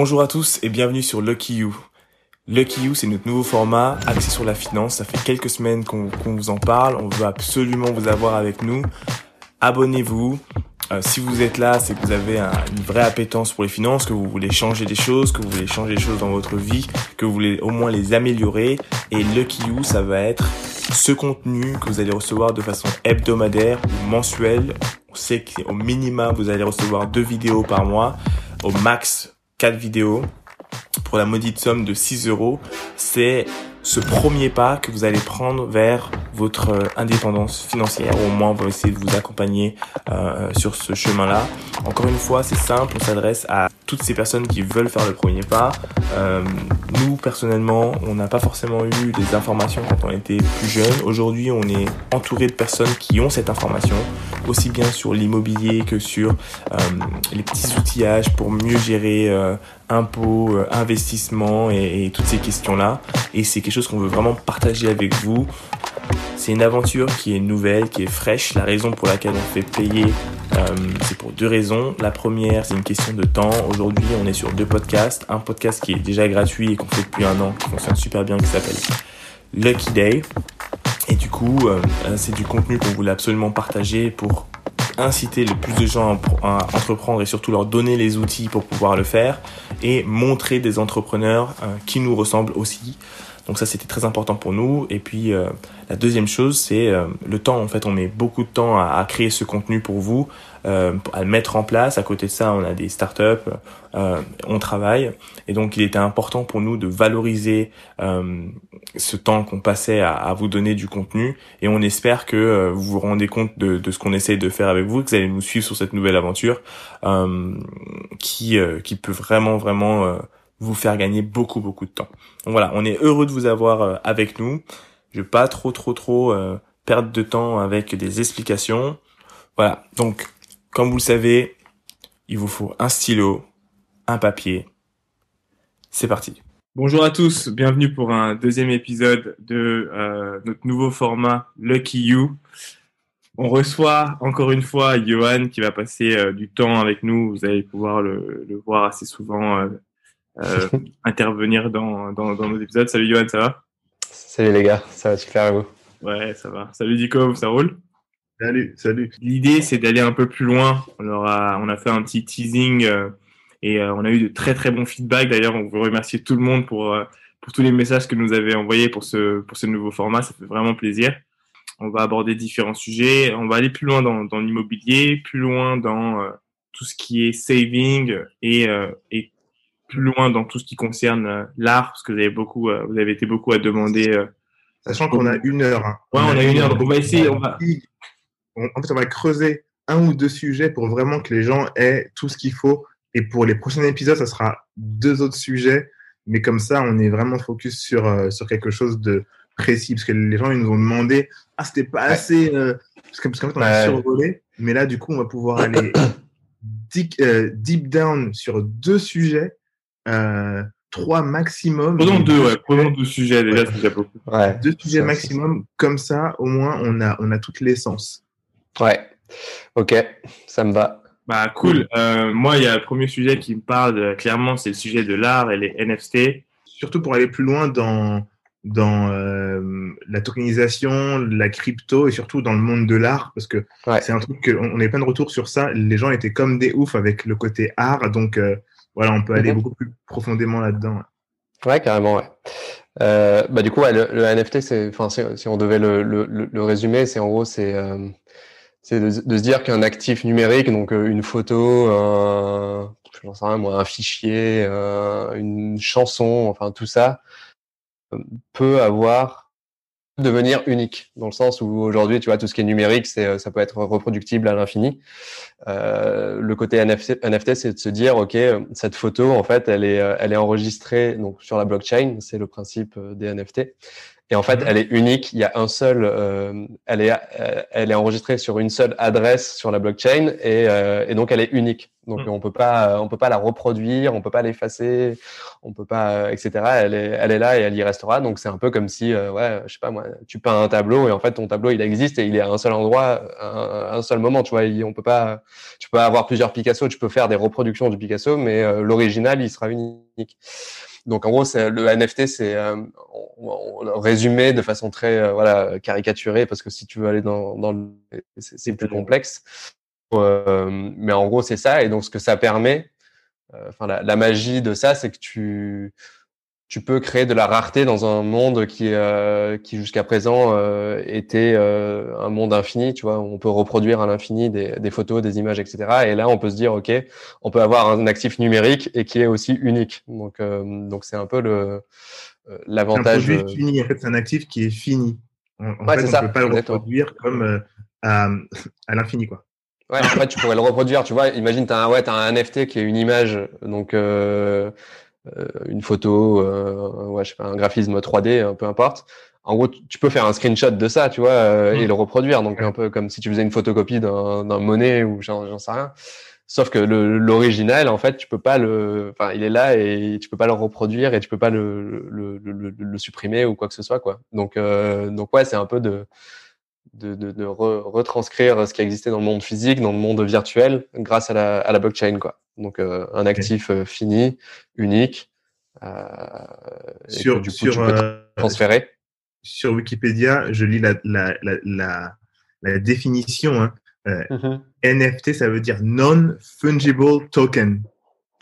Bonjour à tous et bienvenue sur Lucky You. Lucky You, c'est notre nouveau format axé sur la finance. Ça fait quelques semaines qu'on vous en parle. On veut absolument vous avoir avec nous. Abonnez-vous. Euh, si vous êtes là, c'est que vous avez une vraie appétence pour les finances, que vous voulez changer des choses, que vous voulez changer des choses dans votre vie, que vous voulez au moins les améliorer. Et Lucky You, ça va être ce contenu que vous allez recevoir de façon hebdomadaire ou mensuelle. On sait qu'au minimum, vous allez recevoir deux vidéos par mois. Au max, quatre vidéos pour la maudite somme de 6 euros. C'est ce premier pas que vous allez prendre vers votre euh, indépendance financière. Au moins, on va essayer de vous accompagner euh, sur ce chemin-là. Encore une fois, c'est simple, on s'adresse à toutes ces personnes qui veulent faire le premier pas. Euh, nous, personnellement, on n'a pas forcément eu des informations quand on était plus jeune. Aujourd'hui, on est entouré de personnes qui ont cette information, aussi bien sur l'immobilier que sur euh, les petits outillages pour mieux gérer euh, impôts, euh, investissements et, toutes ces questions-là. Et c'est quelque chose qu'on veut vraiment partager avec vous. C'est une aventure qui est nouvelle, qui est fraîche. La raison pour laquelle on fait payer, c'est pour deux raisons. La première, c'est une question de temps. Aujourd'hui, on est sur deux podcasts. Un podcast qui est déjà gratuit et qu'on fait depuis un an, qui fonctionne super bien, qui s'appelle Lucky Day. Et du coup, euh, c'est du contenu qu'on voulait absolument partager pour inciter le plus de gens à, entreprendre et surtout leur donner les outils pour pouvoir le faire et montrer des entrepreneurs euh, qui nous ressemblent aussi. Donc ça c'était très important pour nous. Et puis euh, la deuxième chose c'est euh, le temps. En fait on met beaucoup de temps à créer ce contenu pour vous, euh, à le mettre en place. À côté de ça on a des startups, euh, on travaille. Et donc il était important pour nous de valoriser euh, ce temps qu'on passait à, à, vous donner du contenu. Et on espère que vous vous rendez compte de, de ce qu'on essaye de faire avec vous, que vous allez nous suivre sur cette nouvelle aventure qui, qui peut vraiment vraiment vous faire gagner beaucoup beaucoup de temps. Donc voilà, on est heureux de vous avoir euh, avec nous. Je vais pas trop trop trop euh, perdre de temps avec des explications. Voilà, donc comme vous le savez, il vous faut un stylo, un papier. C'est parti. Bonjour à tous, bienvenue pour un deuxième épisode de euh, notre nouveau format Lucky You. On reçoit encore une fois Johan qui va passer euh, du temps avec nous. Vous allez pouvoir le, le voir assez souvent euh, euh, intervenir dans, dans, dans, nos épisodes. Salut Johan, ça va? Salut les gars, ça va super à vous? Ouais, ça va. Salut Dico, ça roule? Salut, salut. L'idée, c'est d'aller un peu plus loin. On, aura, on a fait un petit teasing euh, et euh, on a eu de très très bons feedbacks. D'ailleurs, on veut remercier tout le monde pour, euh, pour tous les messages que nous avez envoyés pour ce, pour ce nouveau format. Ça fait vraiment plaisir. On va aborder différents sujets. On va aller plus loin dans, dans l'immobilier, plus loin dans tout ce qui est saving et, et plus loin dans tout ce qui concerne l'art, parce que vous avez beaucoup, vous avez été beaucoup à demander. Sachant qu'on a une heure. Hein. Ouais, on, a une heure, donc on va essayer. On va... En fait, on va creuser un ou deux sujets pour vraiment que les gens aient tout ce qu'il faut. Et pour les prochains épisodes, ça sera deux autres sujets. Mais comme ça, on est vraiment focus sur, sur quelque chose de précis. Parce que les gens, ils nous ont demandé, ah, c'était pas assez. Euh... Parce qu'en fait, on a survolé. Mais là, du coup, on va pouvoir aller deep, euh, deep down sur deux sujets euh, trois maximum. Prenons deux, ouais. Prenons deux sujets déjà, c'est déjà beaucoup. Ouais, deux sujets maximum, comme ça, au moins, on a, on a toute l'essence. Ouais. Ok, ça me va. Bah cool. Euh, moi, il y a le premier sujet qui me parle clairement, c'est le sujet de l'art et les NFT. Surtout pour aller plus loin dans dans euh, la tokenisation, la crypto et surtout dans le monde de l'art parce que ouais. c'est un truc que on est plein de retours sur ça. Les gens étaient comme des oufs avec le côté art, donc euh, voilà, on peut aller mmh. beaucoup plus profondément là-dedans. Ouais, carrément, ouais. Bah, du coup, ouais, le, le, NFT, c'est, si, on devait le, le, le résumer, c'est en gros, c'est, c'est de, de, se dire qu'un actif numérique, donc euh, une photo, un, je sais rien, moi, un fichier, euh, une chanson, enfin tout ça, euh, peut avoir devenir unique dans le sens où aujourd'hui tu vois tout ce qui est numérique c'est ça peut être reproductible à l'infini. Euh, le côté NFT, NFT c'est de se dire ok cette photo en fait elle est elle est enregistrée donc sur la blockchain c'est le principe des NFT Et en fait, elle est unique. Il y a un seul, euh, elle est, euh, elle est enregistrée sur une seule adresse sur la blockchain et, euh, et donc elle est unique. Donc Mhm. on peut pas, on peut pas la reproduire, on peut pas l'effacer, on peut pas, euh, etc. Elle est, elle est là et elle y restera. Donc c'est un peu comme si, euh, ouais, je sais pas moi, tu peins un tableau et en fait ton tableau il existe et il est à un seul endroit, à un, seul moment. Tu vois, on peut pas, tu peux avoir plusieurs Picasso, tu peux faire des reproductions du Picasso, mais euh, l'original il sera unique. Donc en gros, le NFT, c'est euh, résumé de façon très euh, voilà caricaturée parce que si tu veux aller dans, dans le, c'est plus complexe. Euh, mais en gros, c'est ça. Et donc ce que ça permet, enfin la, la magie de ça, c'est que tu tu peux créer de la rareté dans un monde qui euh, qui jusqu'à présent euh, était euh, un monde infini. Tu vois, on peut reproduire à l'infini des, des photos, des images, etc. Et là, on peut se dire, ok, on peut avoir un actif numérique et qui est aussi unique. Donc euh, donc c'est un peu le euh, C'est un l'avantage. produit euh, fini. En fait, c'est un actif qui est fini. En, en Ouais, fait, on ça, peut pas le reproduire comme euh, à, à l'infini, quoi. Ouais, en fait, tu pourrais le reproduire. Tu vois, imagine, tu as, un, ouais, t'as un NFT qui est une image, donc euh, une photo, euh, ouais, je sais pas, un graphisme 3D, euh, peu importe. En gros, tu peux faire un screenshot de ça, tu vois, euh, et Mm. le reproduire. Donc, un peu comme si tu faisais une photocopie d'un d'un monnaie ou j'en j'en sais rien. Sauf que le- l'original, en fait, tu peux pas le, enfin, il est là et tu peux pas le reproduire et tu peux pas le, le, le, le- le supprimer ou quoi que ce soit, quoi. Donc, euh, donc ouais, c'est un peu de, de, de, de re- retranscrire ce qui existait dans le monde physique, dans le monde virtuel, grâce à la, à la blockchain, quoi. Donc, euh, un actif euh, fini, unique, euh, et Sur, que, du coup, sur, tu peux euh, transférer. sur Wikipédia, je lis la, la, la, la, la définition. hein. NFT, ça veut dire Non-Fungible Token.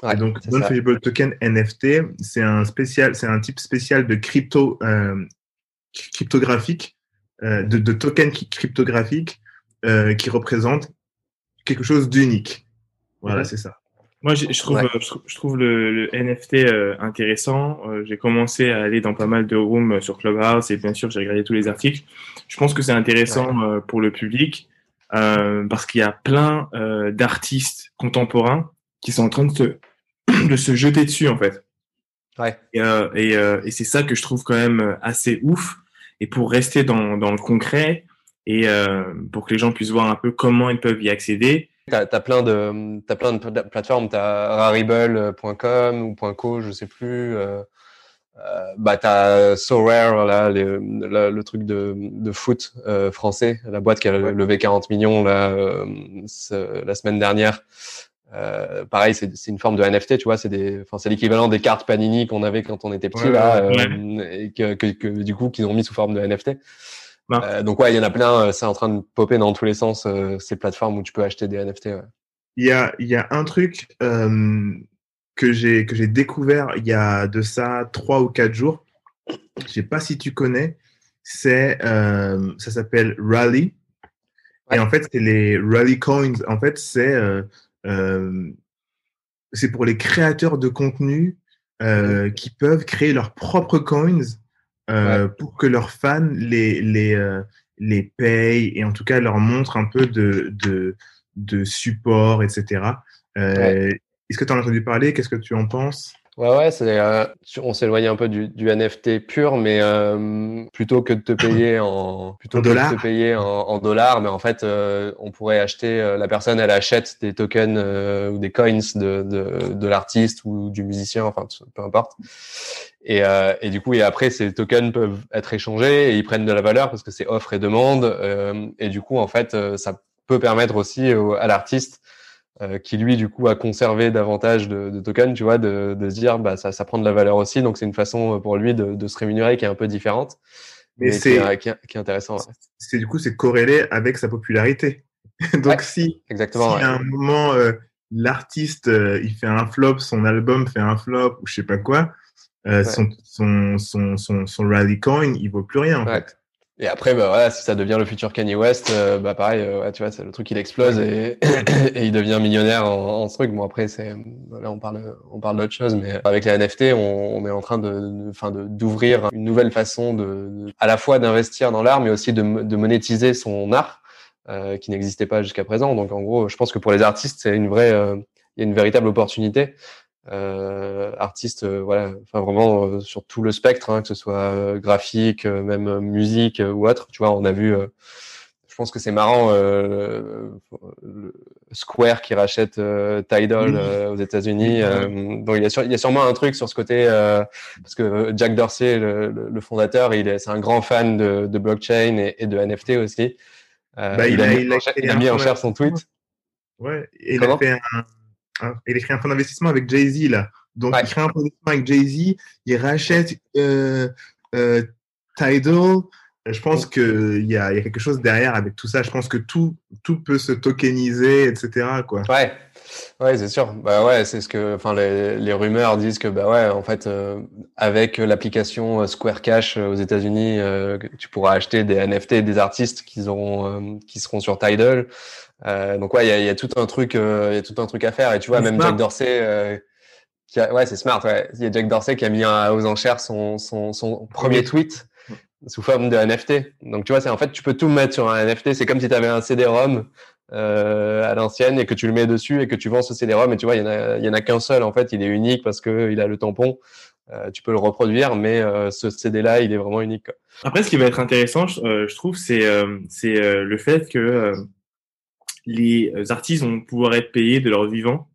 Ouais, Et donc, ça. Non-Fungible Token NFT, c'est un, spécial, c'est un type spécial de crypto, euh, cryptographique, euh, de, de token cryptographique euh, qui représente quelque chose d'unique. Voilà, Mhm. c'est ça. Moi, je, je trouve, Ouais. euh, je, trouve- je trouve le, le NFT euh, intéressant. Euh, j'ai commencé à aller dans pas mal de rooms sur Clubhouse et bien sûr, j'ai regardé tous les articles. Je pense que c'est intéressant euh, pour le public parce qu'il y a plein d'artistes contemporains qui sont en train de se, de se jeter dessus en fait. Ouais. Et, et, et c'est ça que je trouve quand même assez ouf. Et pour rester dans, dans le concret et pour que les gens puissent voir un peu comment ils peuvent y accéder, T'as as plein de t'as plein de pla- plateformes. T'as rarible.com ou .co, je sais plus. Euh, euh, bah t'as SoRare là, le, le, le truc de, de foot euh, français, la boîte qui a levé 40 millions là euh, la semaine dernière. Euh, pareil, c'est c'est une forme de NFT, tu vois. C'est des, enfin c'est l'équivalent des cartes Panini qu'on avait quand on était petit Ouais, là, ouais, euh, et que, que, que du coup qu'ils ont mis sous forme de NFT. Ouais. Euh, donc ouais, il y en a plein. euh, C'est en train de popper dans tous les sens euh, ces plateformes où tu peux acheter des NFT. Ouais. Il y a, il y a un truc euh, que j'ai que j'ai découvert il y a de ça trois ou quatre jours. Je sais pas si tu connais. C'est euh, ça s'appelle Rally. Ouais. Et en fait, c'est les Rally Coins. En fait, c'est euh, euh, c'est pour les créateurs de contenu euh, qui peuvent créer leurs propres coins euh, pour que leurs fans les les euh, les payent et en tout cas leur montrent un peu de de de support, etc. Euh, Est-ce que tu en as entendu parler? Qu'est-ce que tu en penses? Ouais, ouais, c'est, euh, on s'éloigne un peu du, du NFT pur, mais euh, plutôt que de te payer en plutôt En que dollars de te payer en, en dollars, mais en fait, euh, on pourrait acheter. euh, la personne, elle achète des tokens euh, ou des coins de de, de l'artiste ou du musicien, enfin peu importe. Et, euh, et du coup, et après, ces tokens peuvent être échangés et ils prennent de la valeur parce que c'est offre et demande. euh, et du coup, en fait, euh, ça peut permettre aussi au- à l'artiste euh, qui lui du coup a conservé davantage de, de tokens, tu vois, de, de se dire bah ça, ça prend de la valeur aussi, donc c'est une façon euh, pour lui de, de se rémunérer qui est un peu différente, Mais c'est- est, qui, est, qui est intéressant. ouais. C'est du coup c'est corrélé avec sa popularité. Donc Ouais, si Exactement. si à un moment euh, l'artiste euh, il fait un flop, son album fait un flop ou je sais pas quoi, euh, son, son, son, son, son rally coin il vaut plus rien en fait. Et après, bah, voilà, si ça devient le futur Kanye West, euh, bah pareil, euh, tu vois, c'est le truc il explose et, il devient millionnaire en, ce truc. Bon après, c'est là on parle on parle d'autre chose, mais avec les NFT, on, est en train de, enfin d'ouvrir une nouvelle façon de, à la fois d'investir dans l'art, mais aussi de, de monétiser son art euh, qui n'existait pas jusqu'à présent. Donc en gros, je pense que pour les artistes, c'est une vraie, euh, il y a une véritable opportunité. Euh, artistes, euh, voilà, enfin vraiment euh, sur tout le spectre, hein, que ce soit graphique, même musique ou autre. Tu vois, on a vu. je pense que c'est marrant, Square qui rachète Tidal aux États-Unis. donc il y, a il y, a sûrement un truc sur ce côté parce que Jack Dorsey, le, le fondateur, il est, c'est un grand fan de, de blockchain et, et, de NFT aussi. Bah, il, a, il, a, il, a, mis en chair son tweet. Ouais, il a fait un, il écrit un fonds d'investissement avec Jay-Z, là. Donc, il crée un fonds d'investissement avec Jay-Z, il rachète euh, euh, Tidal. Je pense qu'il y a, y a quelque chose derrière avec tout ça. Je pense que tout, tout peut se tokeniser, etc. Quoi. Ouais, ouais c'est sûr. Bah ouais, c'est ce que, enfin, les, les, rumeurs disent que, bah ouais, en fait, euh, avec l'application Square Cash aux États-Unis, euh, tu pourras acheter des NFT des artistes qui auront, qui seront sur Tidal. Euh, donc ouais, il y a, y a, tout un truc, euh, il y a tout un truc à faire. Et tu vois, même Jack Dorsey, euh, qui a, ouais, c'est smart. Ouais. Il y a Jack Dorsey qui a mis aux enchères son, son, son premier tweet sous forme de NFT. Donc tu vois, c'est en fait, tu peux tout mettre sur un NFT. C'est comme si tu avais un CD-ROM euh, à l'ancienne et que tu le mets dessus et que tu vends ce CD-ROM. Et tu vois, il y en a, a qu'un seul. En fait, il est unique parce que il a le tampon. Euh, tu peux le reproduire, mais euh, ce CD-là, il est vraiment unique. Quoi. Après, ce qui va être intéressant, je, je trouve, c'est c'est le fait que les euh, artistes vont pouvoir être payés de leur vivant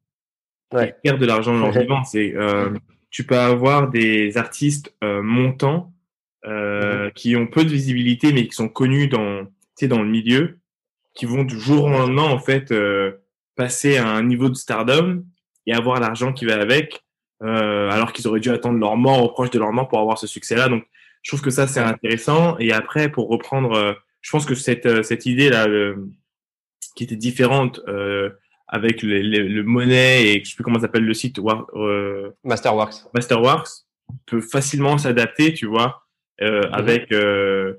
ouais. et de l'argent de leur vivant. C'est, euh, tu peux avoir des artistes euh, montants euh, mhm. qui ont peu de visibilité mais qui sont connus dans, dans le milieu, qui vont du jour au lendemain en fait euh, passer à un niveau de stardom et avoir l'argent qui va avec, euh, alors qu'ils auraient dû attendre leur mort ou proche de leur mort pour avoir ce succès-là. Donc, je trouve que ça c'est intéressant. Et après, pour reprendre, je pense que cette cette idée là qui était différente euh, avec le, le, et je sais plus comment s'appelle le site euh, Masterworks. Masterworks peut facilement s'adapter, tu vois, euh, mhm. avec euh,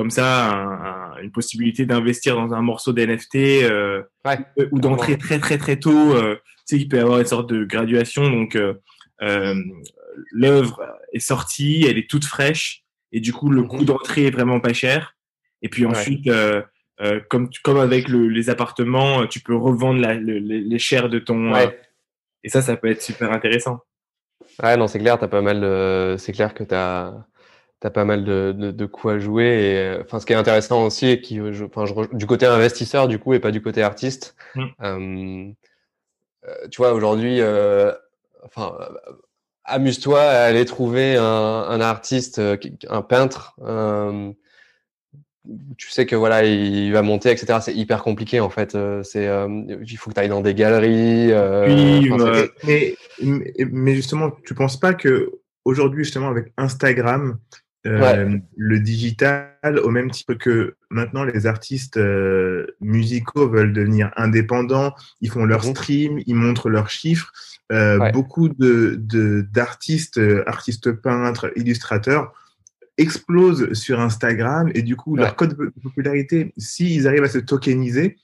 comme ça un, une possibilité d'investir dans un morceau d'NFT euh, ouais, ou d'entrer très très très tôt. Euh, tu sais, il peut y avoir une sorte de graduation, donc l'œuvre est sortie, elle est toute fraîche et du coup le mhm. coût d'entrée est vraiment pas cher. Et puis ensuite, ouais. Euh, comme, comme avec le, les appartements, tu peux revendre la, le, les chairs de ton. Ouais. Euh, et ça, ça peut être super intéressant. Ouais, non, c'est clair, t'as pas mal c'est clair que t'as, as pas mal de, de, de quoi jouer. Et, euh, enfin, ce qui est intéressant aussi, et qui, je, enfin, je, du côté investisseur, du coup, et pas du côté artiste. Mm. Euh, tu vois, aujourd'hui, euh, enfin, amuse-toi à aller trouver un, un artiste, un peintre, tu sais que voilà, il va monter, etc. C'est hyper compliqué en fait. Euh, c'est, euh, il faut que tu ailles dans des galeries. Euh, oui, mais, mais, justement, tu penses pas que aujourd'hui, justement, avec Instagram, euh, le digital, au même titre que maintenant les artistes musicaux veulent devenir indépendants, ils font leur mhm. stream, ils montrent leurs chiffres. Beaucoup de, de d'artistes, artistes peintres, illustrateurs explosent sur Instagram et du coup, leur code de popularité, s'ils arrivent à se tokeniser,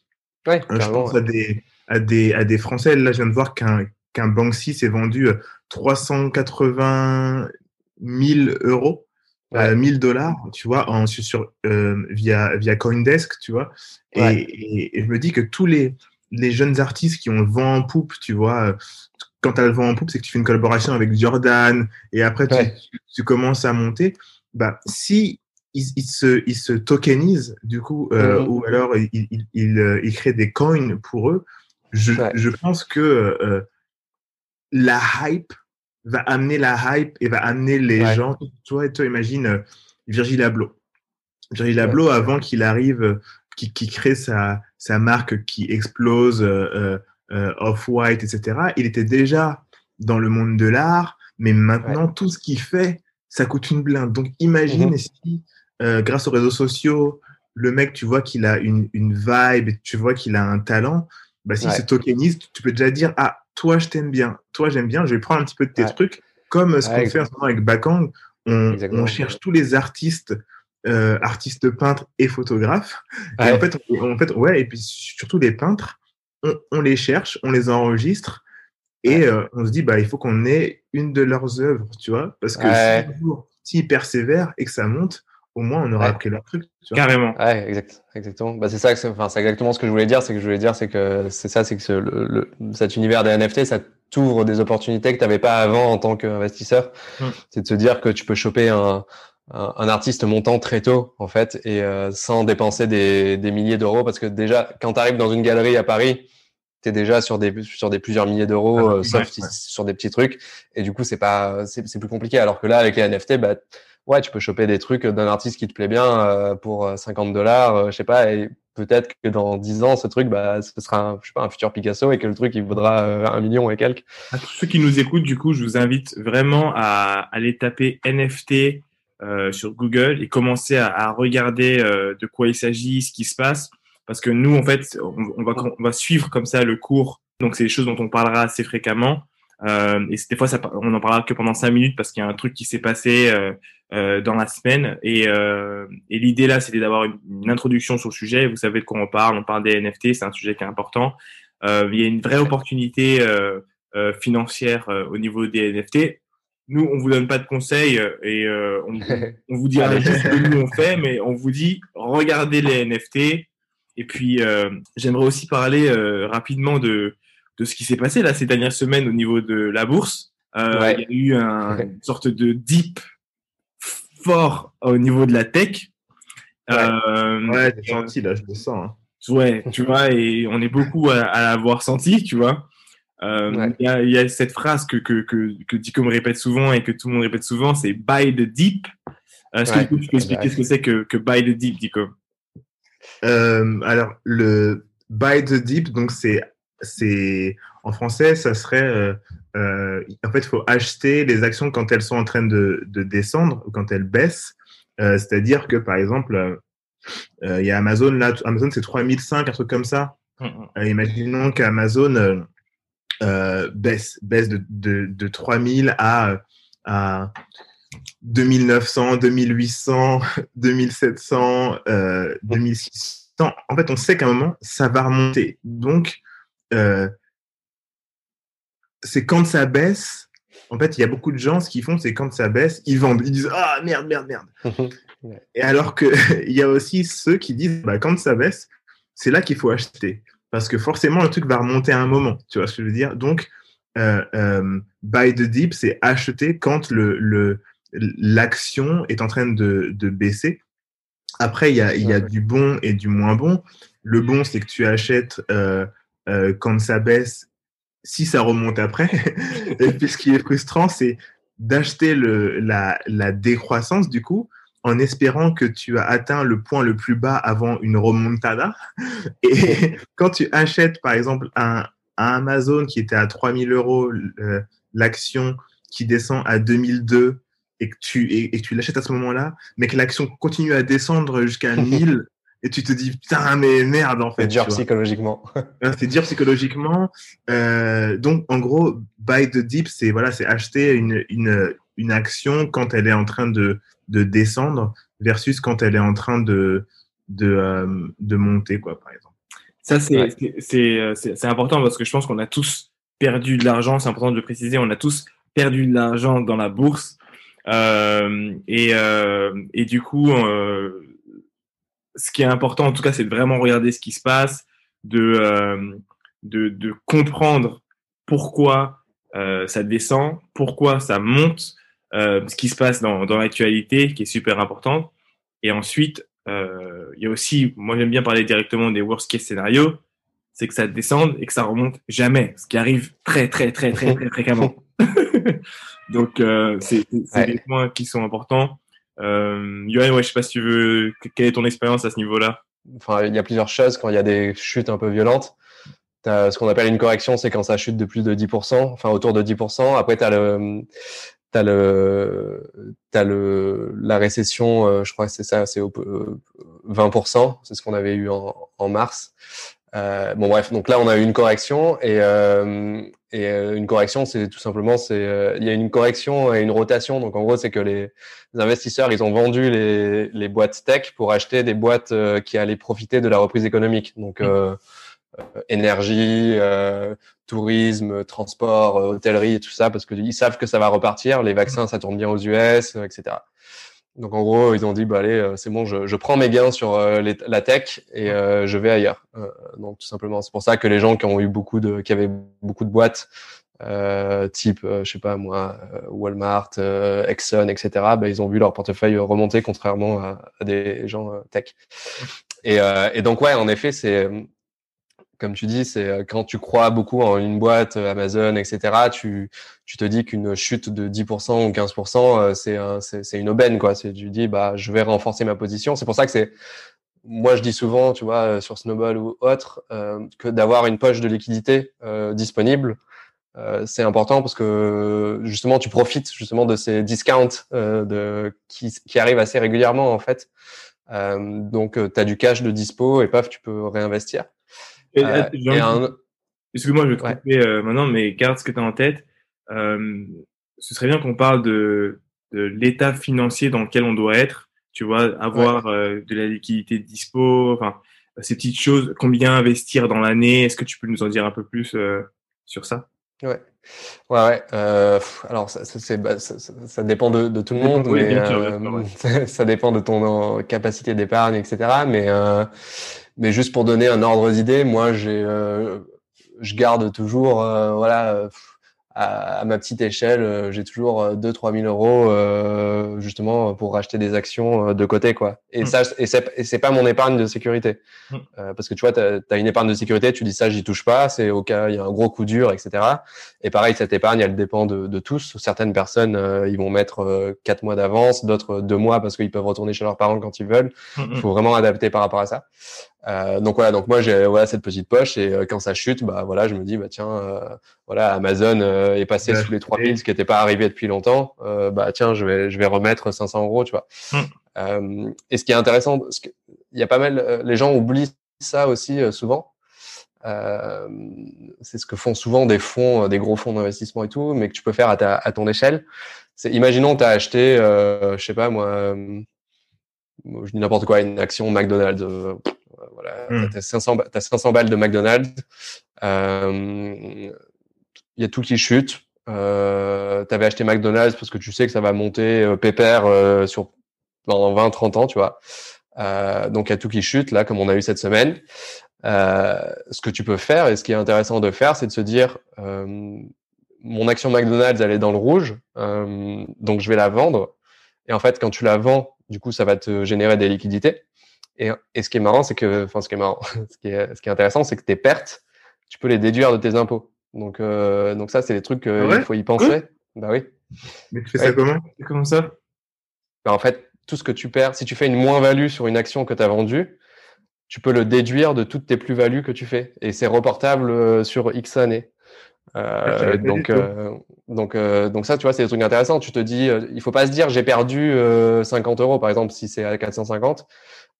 euh, je pense à des, à, des, à des Français. Là, je viens de voir qu'un qu'un Banksy s'est vendu 380 000 euros. Ouais. 1000 dollars, tu vois, en, sur, euh, via, via Coindesk, tu vois. Et, ouais. et, et, je me dis que tous les, les jeunes artistes qui ont le vent en poupe, tu vois, quand tu as le vent en poupe, c'est que tu fais une collaboration avec Jordan et après tu, tu, tu commences à monter bah, si il, il, se, il se tokenise, du coup, euh, mmh. ou alors il, il, il, euh, il, crée des coins pour eux, je, je pense que euh, la hype va amener la hype et va amener les ouais. gens. Toi, toi, imagine euh, Virgil Abloh. Virgil Abloh, ouais. avant qu'il arrive, euh, qui, qui crée sa, sa marque qui explose, euh, Off-White, etc., il était déjà dans le monde de l'art, mais maintenant, tout ce qu'il fait, ça coûte une blinde. Donc imagine mmh. si, euh, grâce aux réseaux sociaux, le mec, tu vois qu'il a une, une vibe, tu vois qu'il a un talent, bah, s'il ouais. se tokenise, tu peux déjà dire, ah, toi, je t'aime bien, toi, j'aime bien, je vais prendre un petit peu de tes ouais. trucs, comme ce ouais, qu'on fait en ce moment avec Bakang, on, on, cherche tous les artistes, euh, artistes peintres et photographes. Et en fait, on, en fait, ouais, et puis surtout les peintres, on, on les cherche, on les enregistre, et euh, on se dit, bah, il faut qu'on ait une de leurs œuvres, tu vois, parce que ouais. s'ils si persévèrent et que ça monte, au moins on aura ouais. appris leur truc. Carrément. Ouais, exact, exactement. Bah, c'est ça, enfin, c'est exactement ce que je voulais dire. C'est que je voulais dire, c'est que c'est ça, c'est que ce, le, le, cet univers des NFT, ça t'ouvre des opportunités que tu n'avais pas avant en tant qu'investisseur. Mm. C'est de se dire que tu peux choper un, un, un artiste montant très tôt, en fait, et euh, sans dépenser des, des milliers d'euros. Parce que déjà, quand tu arrives dans une galerie à Paris, tu es déjà sur des, sur des plusieurs milliers d'euros, Ah, euh, sauf ouais. sur des petits trucs. Et du coup, c'est pas, c'est c'est plus compliqué. Alors que là, avec les NFT, bah, ouais, tu peux choper des trucs d'un artiste qui te plaît bien euh, pour euh, 50 dollars, je sais pas, et peut-être que dans 10 ans, ce truc, bah, ce sera je sais pas, un futur Picasso et que le truc, il vaudra euh, un million et quelques. À tous ceux qui nous écoutent, du coup, je vous invite vraiment à aller taper NFT euh, sur Google et commencer à, regarder euh, de quoi il s'agit, ce qui se passe. Parce que nous, en fait, on va suivre comme ça le cours. Donc, c'est des choses dont on parlera assez fréquemment. Euh, et des fois, ça, on en parlera que pendant cinq minutes parce qu'il y a un truc qui s'est passé euh, euh, dans la semaine. Et, euh, et l'idée là, c'était d'avoir une, une introduction sur le sujet. Vous savez de quoi on parle. On parle des NFT. C'est un sujet qui est important. Euh, il y a une vraie opportunité euh, euh, financière euh, au niveau des NFT. Nous, on vous donne pas de conseils et euh, on, on vous Allez. juste ce que nous on fait, mais on vous dit regardez les NFT. Et puis, euh, j'aimerais aussi parler euh, rapidement de de ce qui s'est passé là ces dernières semaines au niveau de la bourse. Euh, Ouais. Il y a eu un, une sorte de dip fort au niveau de la tech. Euh, Ouais, j'ai senti, là, je le sens. hein. Ouais, tu vois, et on est beaucoup à, à l'avoir senti, tu vois. Euh, Il Ouais. y, a, il y a cette phrase que, que, que, que Dico me répète souvent et que tout le monde répète souvent, c'est buy the deep. Euh, Est-ce Ouais, que tu peux expliquer ce que c'est que, que buy the deep, Dico Euh, alors, le buy the deep, donc c'est, c'est, en français, ça serait, euh, euh, en fait, il faut acheter les actions quand elles sont en train de, de descendre ou quand elles baissent. Euh, c'est-à-dire que, par exemple, il y a Amazon, là, Amazon, c'est 3005, un truc comme ça. Euh, imaginons qu'Amazon baisse, baisse de, de, de 3000 à, à 2900, 2800, 2700, euh, 2600. En fait, on sait qu'à un moment, ça va remonter. Donc, euh, c'est quand ça baisse. En fait, il y a beaucoup de gens, ce qu'ils font, c'est quand ça baisse, ils vendent. Ils disent Ah, merde, merde, merde. Et alors que il y a aussi ceux qui disent bah, quand ça baisse, c'est là qu'il faut acheter. Parce que forcément, le truc va remonter à un moment. Tu vois ce que je veux dire? Donc, euh, euh, buy the dip, c'est acheter quand le, le, l'action est en train de, de baisser. Après, il y a, y a Ouais. du bon et du moins bon. Le bon, c'est que tu achètes euh, euh, quand ça baisse, si ça remonte après. et puis, ce qui est frustrant, c'est d'acheter la, la décroissance, du coup, en espérant que tu as atteint le point le plus bas avant une remontada. Et quand tu achètes, par exemple, un, un Amazon qui était à 3000 euros euh, l'action, qui descend à 2002 et que tu, et, et que tu l'achètes à ce moment-là, mais que l'action continue à descendre jusqu'à 1000 et tu te dis putain mais merde en fait. C'est dur psychologiquement. C'est dur psychologiquement. Euh, donc, en gros, buy the dip, c'est voilà, c'est acheter une, une, une action quand elle est en train de, de descendre versus quand elle est en train de, de, euh, de monter, quoi, par exemple. Ça, c'est Ouais. c'est- c'est euh, c'est- c'est important parce que je pense qu'on a tous perdu de l'argent. C'est important de le préciser. On a tous perdu de l'argent dans la bourse. Euh, et, euh, et du coup, euh, ce qui est important, en tout cas, c'est de vraiment regarder ce qui se passe, de, euh, de, de comprendre pourquoi euh, ça descend, pourquoi ça monte, euh, ce qui se passe dans, dans l'actualité, qui est super important. Et ensuite, il y a aussi, moi j'aime bien parler directement des worst case scénarios, c'est que ça descende et que ça remonte jamais, ce qui arrive très très très très très fréquemment. Donc c'est c'est- c'est Ouais. des points qui sont importants. Euh, Yoann, ouais, je sais pas si tu veux, quelle est ton expérience à ce niveau-là? Enfin, il y a plusieurs choses quand il y a des chutes un peu violentes. Ce qu'on appelle une correction, c'est quand ça chute de plus de 10%, enfin autour de 10%. Après, tu as le, t'as le, t'as le, la récession, euh, je crois que c'est ça, c'est au- euh, 20%, c'est ce qu'on avait eu en, mars. Euh, bon bref, donc là on a eu une correction et, et euh, une correction, c'est tout simplement, c'est euh, il y a une correction et une rotation. Donc en gros, c'est que les, investisseurs, ils ont vendu les, les boîtes tech pour acheter des boîtes euh, qui allaient profiter de la reprise économique. Donc euh, euh, énergie, euh, tourisme, transport, hôtellerie tout ça, parce qu'ils savent que ça va repartir. Les vaccins, ça tourne bien aux US, etc. Donc en gros, ils ont dit bah allez, euh, c'est bon, je, je prends mes gains sur euh, les- la tech et euh, je vais ailleurs. Euh, donc tout simplement, c'est pour ça que les gens qui ont eu beaucoup de, qui avaient beaucoup de boîtes euh, type, euh, je sais pas moi, euh, Walmart, Exxon, etc., bah, ils ont vu leur portefeuille remonter contrairement à, des gens tech. Et, et, donc ouais, en effet, c'est comme tu dis, c'est quand tu crois beaucoup en une boîte, Amazon, etc., tu, tu te dis qu'une chute de 10% ou 15%, c'est c'est une aubaine, quoi. Tu dis, bah, je vais renforcer ma position. C'est pour ça que c'est, moi, je dis souvent, tu vois, sur Snowball ou autre, que d'avoir une poche de liquidité disponible, euh, c'est important parce que justement tu profites justement de ces discounts euh, de, qui, qui, arrivent assez régulièrement en fait. Euh, donc tu as du cash de dispo et paf tu peux réinvestir. Et, Excuse-moi, je vais te couper maintenant, mais garde ce que tu as en tête. ce serait bien qu'on parle de, de l'état financier dans lequel on doit être. Tu vois, avoir de la liquidité dispo, enfin ces petites choses. Combien investir dans l'année Est-ce que tu peux nous en dire un peu plus sur ça? Ouais. Ouais, ouais. Euh, alors, ça, ça, bah, ça, ça, dépend de, de, tout le monde, mais euh, ça dépend de ton capacité d'épargne, etc. Mais, euh, mais juste pour donner un ordre d'idée, moi, j'ai, euh, je garde toujours, euh, voilà, à, ma petite échelle, euh, j'ai toujours 2-3 euh, 000 euros euh, justement pour racheter des actions de côté, quoi. Et mm. ça, et c'est pas mon épargne de sécurité, mm. parce que tu vois, tu as, une épargne de sécurité, tu dis ça, j'y touche pas, c'est au cas il y a un gros coup dur, etc. Et pareil, cette épargne, elle dépend de, de tous. Certaines personnes, ils vont mettre 4 mois d'avance, d'autres 2 mois parce qu'ils peuvent retourner chez leurs parents quand ils veulent. Mm, il faut vraiment adapter par rapport à ça. Euh, donc voilà, donc moi j'ai voilà cette petite poche et euh, quand ça chute, bah voilà, je me dis bah tiens, euh, voilà Amazon euh, est passé sous les 3000, ce qui n'était pas arrivé depuis longtemps. bah tiens, je vais je vais remettre 500 euros, tu vois. Mm. et ce qui est intéressant, parce que il y a pas mal, les gens oublient ça aussi souvent. c'est ce que font souvent des fonds, des gros fonds d'investissement et tout, mais que tu peux faire à, ta, à ton échelle. C'est imaginons tu as acheté, je sais pas moi, je dis n'importe quoi, une action McDonald's voilà, mmh. tu as, 500 balles de McDonald's. Il euh, y a tout qui chute. Euh, tu avais acheté McDonald's parce que tu sais que ça va monter euh, pépère euh, sur dans 20, 30 ans, tu vois. Donc il y a tout qui chute là, comme on a eu cette semaine. Ce que tu peux faire et ce qui est intéressant de faire, c'est de se dire mon action McDonald's elle est dans le rouge, donc je vais la vendre. Et en fait, quand tu la vends, du coup, ça va te générer des liquidités. Et, et, ce qui est marrant, c'est que, enfin, ce qui est marrant, ce qui est, ce qui est intéressant, c'est que tes pertes, tu peux les déduire de tes impôts. Donc, euh, donc ça, c'est des trucs qu'il ah faut y penser. Bah oui. Mais tu fais ça comment? Comment ça? Bah, En fait, tout ce que tu perds, si tu fais une moins-value sur une action que tu as vendue, tu peux le déduire de toutes tes plus-values que tu fais. Et c'est reportable euh, sur X années. Euh, ah, donc, euh, donc, euh, donc ça, tu vois, c'est des trucs intéressants. Tu te dis, il faut pas se dire j'ai perdu 50 euros, par exemple, si c'est à 450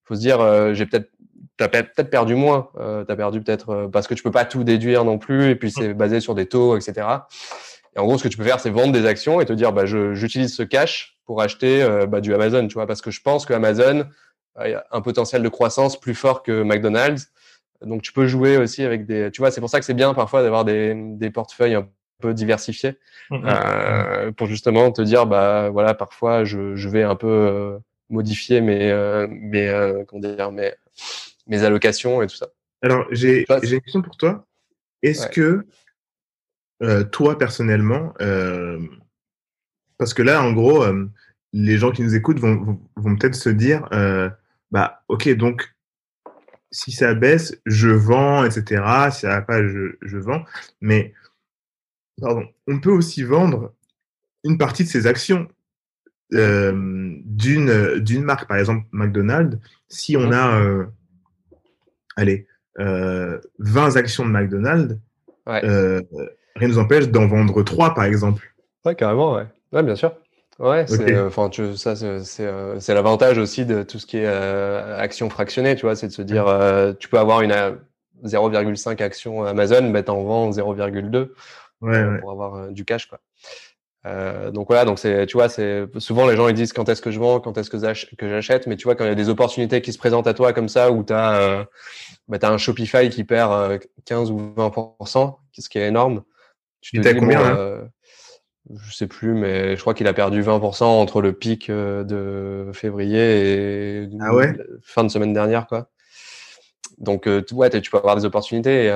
faut se dire, euh, j'ai peut-être t'as peut-être perdu moins, euh, t'as perdu peut-être euh, parce que tu peux pas tout déduire non plus, et puis c'est basé sur des taux, etc. Et en gros, ce que tu peux faire, c'est vendre des actions et te dire, bah, j'utilise ce cash pour acheter euh, bah, du Amazon, tu vois, parce que je pense que Amazon a un potentiel de croissance plus fort que McDonald's. Donc, tu peux jouer aussi avec des, tu vois, c'est pour ça que c'est bien parfois d'avoir des, des portefeuilles un peu diversifiés euh, pour justement te dire, bah, voilà, parfois je, je vais un peu modifier mes, euh, mes, euh, comment dire, mes, mes allocations et tout ça. Alors, j'ai une question pour toi. Est-ce que euh, toi, personnellement, euh, parce que là, en gros, euh, les gens qui nous écoutent vont, vont, vont peut-être se dire, bah, ok, donc, si ça baisse, je vends, etc. Si ça va pas, je, je vends. Mais, pardon, on peut aussi vendre une partie de ses actions. Euh, d'une d'une marque, par exemple McDonald's, si on a euh, allez euh, 20 actions de McDonald's, ouais. euh, rien ne nous empêche d'en vendre 3 par exemple. Ouais, carrément, ouais. Ouais, bien sûr. Ouais, c'est euh, enfin tu ça c'est c'est l'avantage aussi de tout ce qui est action fractionnée, tu vois, c'est de se dire tu peux avoir une 0,5 action Amazon, mais t'en vends 0,2 ouais, pour avoir du cash quoi. Euh, donc voilà, donc c'est, tu vois, c'est souvent les gens ils disent quand est-ce que je vends, quand est-ce que j'achète, mais tu vois quand il y a des opportunités qui se présentent à toi comme ça où tu as, euh, bah, as un Shopify qui perd 15 euh, ou 20%, ce qui est énorme. Tu te dis, combien hein euh, Je sais plus, mais je crois qu'il a perdu 20% entre le pic de février et ah ouais? fin de semaine dernière, quoi. Donc ouais, tu peux avoir des opportunités,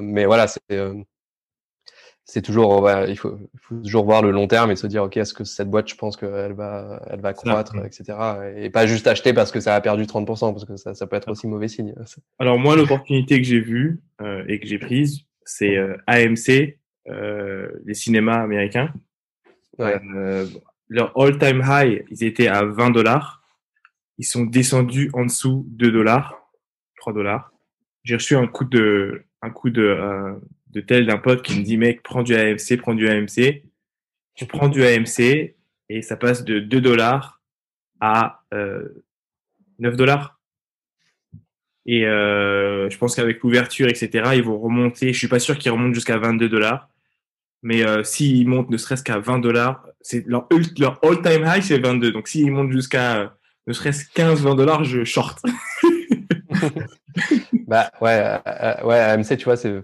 mais voilà, c'est c'est toujours, il, faut, toujours voir le long terme et se dire, OK, est-ce que cette boîte, je pense qu'elle va, elle va croître, etc. Et pas juste acheter parce que ça a perdu 30%, parce que ça, ça peut être aussi mauvais signe. Alors, moi, l'opportunité que j'ai vue euh, et que j'ai prise, c'est euh, AMC, euh, les cinémas américains. Leur all-time high, ils étaient à 20 dollars. Ils sont descendus en dessous 2 dollars, 3 dollars. J'ai reçu un coup de, un coup de, de tel d'un pote qui me dit mec prends du AMC prends du AMC je prends du AMC et ça passe de 2 dollars à euh, 9 dollars. Et euh, je pense qu'avec l'ouverture etc ils vont remonter. Je suis pas sûr qu'ils remontent jusqu'à 22 dollars. Mais euh, s'ils montent ne serait-ce qu'à 20 dollars c'est leur, leur all time high c'est 22 donc s'ils montent jusqu'à euh, ne serait-ce 15 20 dollars je short. Bah ouais euh, ouais AMC tu vois c'est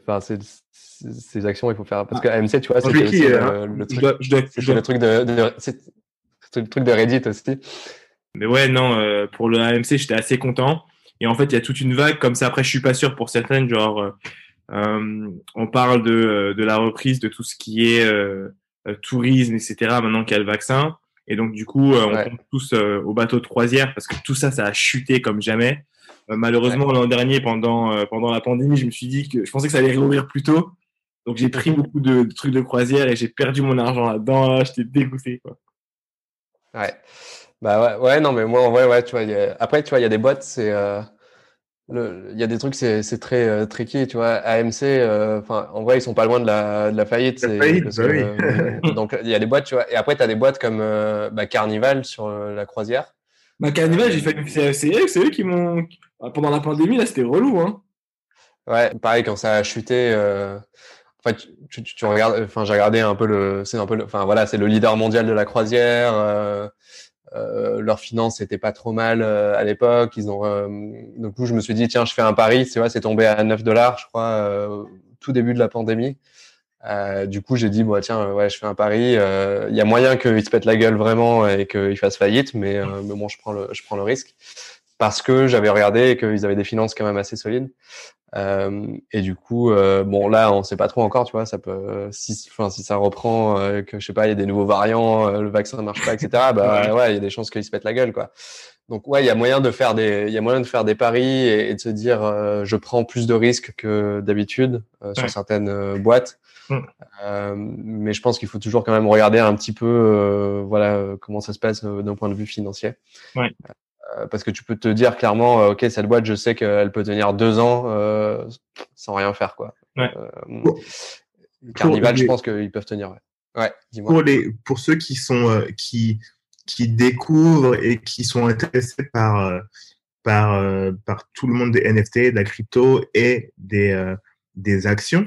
ces actions, il faut faire. Parce que AMC, tu vois, c'est hein. le, truc, le truc de, de le truc de Reddit aussi. Mais ouais, non, euh, pour le AMC, j'étais assez content. Et en fait, il y a toute une vague comme ça. Après, je suis pas sûr pour certaines, genre, euh, euh on parle de, de la reprise de tout ce qui est euh, tourisme, etc. Maintenant qu'il y a le vaccin. Et donc, du coup, on ouais. tombe tous au bateau de croisière parce que tout ça, ça a chuté comme jamais. malheureusement, ouais. l'an dernier, pendant, pendant la pandémie, je me suis dit que je pensais que ça allait réouvrir plus tôt. Donc j'ai pris beaucoup de, de, trucs de croisière et j'ai perdu mon argent là-dedans. J'étais dégoûté. Quoi. Ouais. Bah ouais, ouais, non, mais moi en vrai, ouais, tu vois, y a... après, tu vois, il y a des boîtes, c'est. Euh... Il y a des trucs, c'est très euh, tricky, tu vois. AMC, enfin, euh, en vrai, ils sont pas loin de la, de la faillite. La faillite parce bah que, oui. euh, donc, il y a des boîtes, tu vois. Et après, tu as des boîtes comme euh, bah, Carnival sur la croisière. Bah, Carnival, j'ai fait. C'est eux, c'est eux qui m'ont. Pendant la pandémie, là, c'était relou, hein. Ouais, pareil, quand ça a chuté. Tu, regardes, enfin, j'ai regardé un peu le, c'est un peu, enfin voilà, c'est le leader mondial de la croisière. Euh, euh, leurs finances n'étaient pas trop mal euh, à l'époque. Ils ont, euh, du coup, je me suis dit tiens, je fais un pari. C'est vrai, c'est tombé à 9 dollars, je crois, euh, tout début de la pandémie. Du coup, j'ai dit bon tiens, ouais, je fais un pari. Il y a moyen qu'il se pète la gueule vraiment et qu'il fasse faillite, mais, mais bon, je prends le, je prends le risque parce que j'avais regardé et qu'ils avaient des finances quand même assez solides. Euh, et du coup, euh, bon là, on sait pas trop encore, tu vois, ça peut, si, enfin, si ça reprend, euh, que je sais pas, il y a des nouveaux variants, le vaccin ne marche pas, etc. Bah ouais, il y a des chances qu'ils se pètent la gueule, quoi. Donc ouais, il y a moyen de faire des, il y a moyen de faire des paris et, et de se dire, euh, je prends plus de risques que d'habitude euh, sur Ouais. certaines boîtes. Mm. mais je pense qu'il faut toujours quand même regarder un petit peu, voilà, comment ça se passe d'un point de vue financier. Ouais. Euh, parce que tu peux te dire clairement, euh, ok, cette boîte, je sais qu'elle peut tenir deux ans euh, sans rien faire, quoi. Ouais. Euh, Pour- Carnival, les- je pense qu'ils peuvent tenir. Ouais, ouais dis-moi. pour les pour ceux qui sont euh, qui qui découvrent et qui sont intéressés par euh, par euh, par tout le monde des NFT, de la crypto et des euh, des actions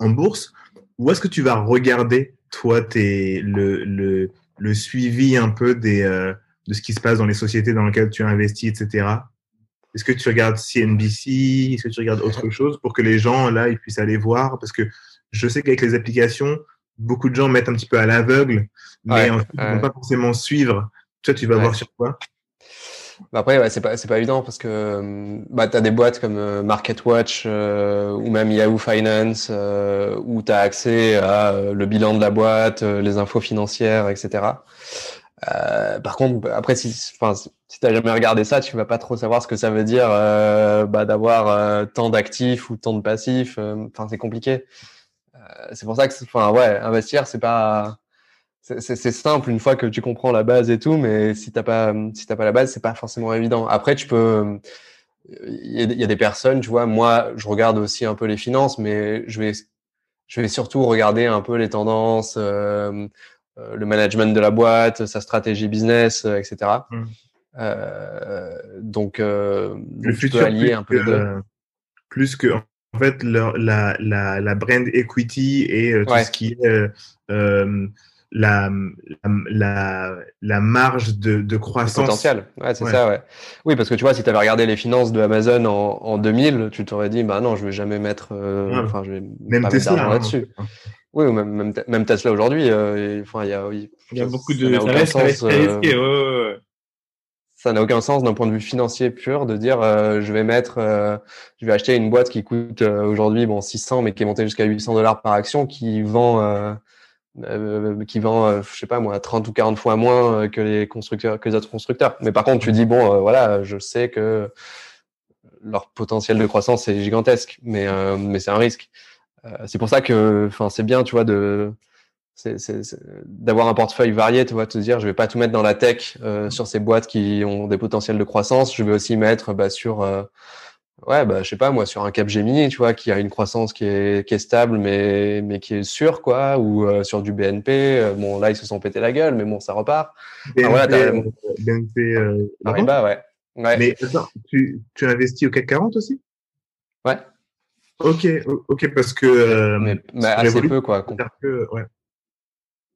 en bourse, où est-ce que tu vas regarder toi tes le le le suivi un peu des euh, de ce qui se passe dans les sociétés dans lesquelles tu investis, etc. Est-ce que tu regardes CNBC Est-ce que tu regardes autre chose pour que les gens là ils puissent aller voir? Parce que je sais qu'avec les applications, beaucoup de gens mettent un petit peu à l'aveugle, mais Ouais, ensuite, ils ouais. vont pas forcément suivre. Toi, tu vas Ouais. voir sur quoi? Bah après, ouais, c'est pas, pas évident parce que euh, bah, tu as des boîtes comme euh, MarketWatch euh, ou même Yahoo Finance euh, où tu as accès à le bilan de la boîte, les infos financières, etc. Euh, par contre, après, si, enfin, si tu n'as jamais regardé ça, tu vas pas trop savoir ce que ça veut dire euh, bah, d'avoir euh, tant d'actifs ou tant de passifs. Enfin, c'est compliqué. C'est pour ça que, enfin, ouais, investir, c'est pas c'est simple une fois que tu comprends la base et tout, mais si t'as pas si t'as pas la base, c'est pas forcément évident. Après, tu peux il y, a, des personnes, tu vois, moi, je regarde aussi un peu les finances, mais je vais je vais surtout regarder un peu les tendances, le management de la boîte, sa stratégie business, euh, etc. Mm. Euh, donc, euh, Le peux futur allier un peu les que, deux. euh, plus que en fait la, la, la brand equity et euh, tout Ouais. ce qui est euh, euh, la, la, la marge de, de Le croissance. potentiel. Ouais, c'est Ouais. ça, ouais. Oui, parce que tu vois, si tu avais regardé les finances de Amazon en, en 2000, tu t'aurais dit, bah non, je vais jamais mettre, euh, enfin, je vais Même pas mettre Tesla. d'argent hein, là-dessus. Oui, ou même, même, Te- même Tesla aujourd'hui, euh, enfin, il y a, Il y a ça- beaucoup ça de. n'a Ça aucun sens, très euh, ouais, n'a aucun sens d'un point de vue financier pur de dire euh, je vais mettre, euh, je vais acheter une boîte qui coûte aujourd'hui bon 600 mais qui est montée jusqu'à 800 dollars par action, qui vend, qui vend, je sais pas moi, 30 ou 40 fois moins que les constructeurs, que les autres constructeurs. Mais par contre, tu dis bon, voilà, je sais que leur potentiel de croissance est gigantesque, mais mais c'est un risque. C'est pour ça que, enfin, c'est bien, tu vois, de c'est d'avoir un portefeuille varié, tu vois, te dire, je vais pas tout mettre dans la tech euh, sur ces boîtes qui ont des potentiels de croissance. Je vais aussi mettre bah, sur, euh, ouais, bah, je sais pas moi, sur un Capgemini, tu vois, qui a une croissance qui est, qui est stable, mais mais qui est sûre, quoi, ou euh, sur du BNP. Euh, bon, là, ils se sont pété la gueule, mais bon, ça repart. BNP, voilà, BNP Paribas, ouais. ouais. Mais attends, tu, tu investis au CAC 40 aussi? Ouais. Ok, ok, parce que. mais, mais assez peu, quoi. Que, ouais.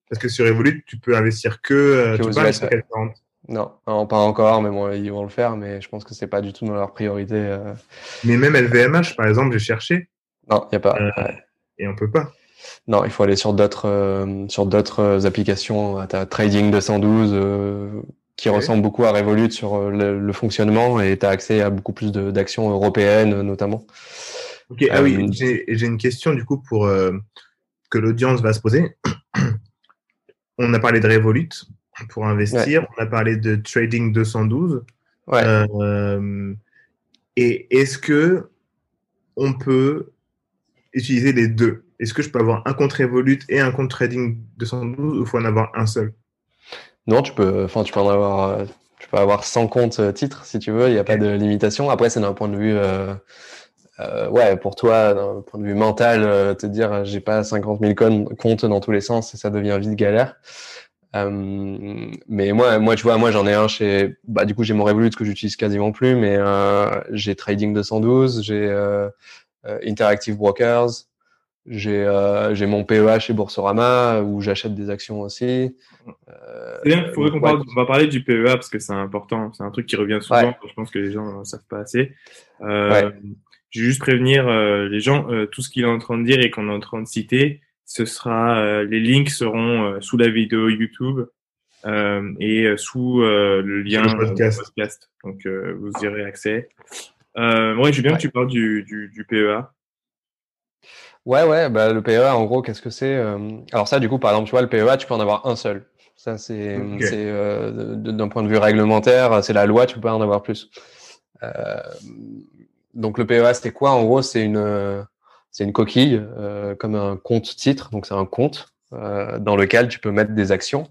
Parce que sur Evolut, tu peux investir que, euh, que tu peux non, non, pas encore, mais bon, ils vont le faire, mais je pense que c'est pas du tout dans leur priorité. Euh... Mais même LVMH, par exemple, j'ai cherché. Non, il n'y a pas. Euh, et on peut pas. Non, il faut aller sur d'autres euh, sur d'autres applications. Tu as Trading 212 euh, qui ressemble beaucoup à Revolut sur le, le fonctionnement et tu as accès à beaucoup plus d'actions européennes notamment. Ok, ah oui, j'ai une question du coup pour que l'audience va se poser. On a parlé de Revolut pour investir. Ouais. On a parlé de Trading 212. Ouais. Euh, et est-ce que on peut utiliser les deux? Est-ce que je peux avoir un compte Revolut et un compte Trading 212 ou faut en avoir un seul? Non, tu peux. Enfin, tu peux en avoir. Tu peux avoir 100 comptes euh, titres si tu veux. Il n'y a pas de limitation. Après, c'est d'un point de vue. Euh, euh, ouais, pour toi, d'un point de vue mental, euh, te dire j'ai pas 50 000 comptes dans tous les sens, ça devient vite galère. Euh, mais moi, moi, tu vois, moi j'en ai un chez, bah du coup j'ai mon Revolut que j'utilise quasiment plus, mais euh, j'ai Trading 212, j'ai euh, Interactive Brokers, j'ai mon PEA chez Boursorama où j'achète des actions aussi. bien, faudrait qu'on parle, on va parler du PEA parce que c'est important, c'est un truc qui revient souvent. Ouais. Je pense que les gens ne savent pas assez. Ouais. Je vais juste prévenir euh, les gens, euh, tout ce qu'il est en train de dire et qu'on est en train de citer, ce sera, euh, les links seront sous la vidéo YouTube et sous le lien le podcast. podcast. Donc vous y aurez accès. ouais, je veux bien que tu parles du, du, du PEA. Ouais, ouais, bah, le PEA, en gros, qu'est-ce que c'est Alors ça, du coup, par exemple, tu vois, le PEA, tu peux en avoir un seul. Ça, c'est okay. euh, d'un point de vue réglementaire, c'est la loi, tu peux pas en avoir plus. Euh, donc le PEA, c'était quoi? En gros, c'est une c'est une coquille euh, comme un compte titre. Donc c'est un compte euh, dans lequel tu peux mettre des actions.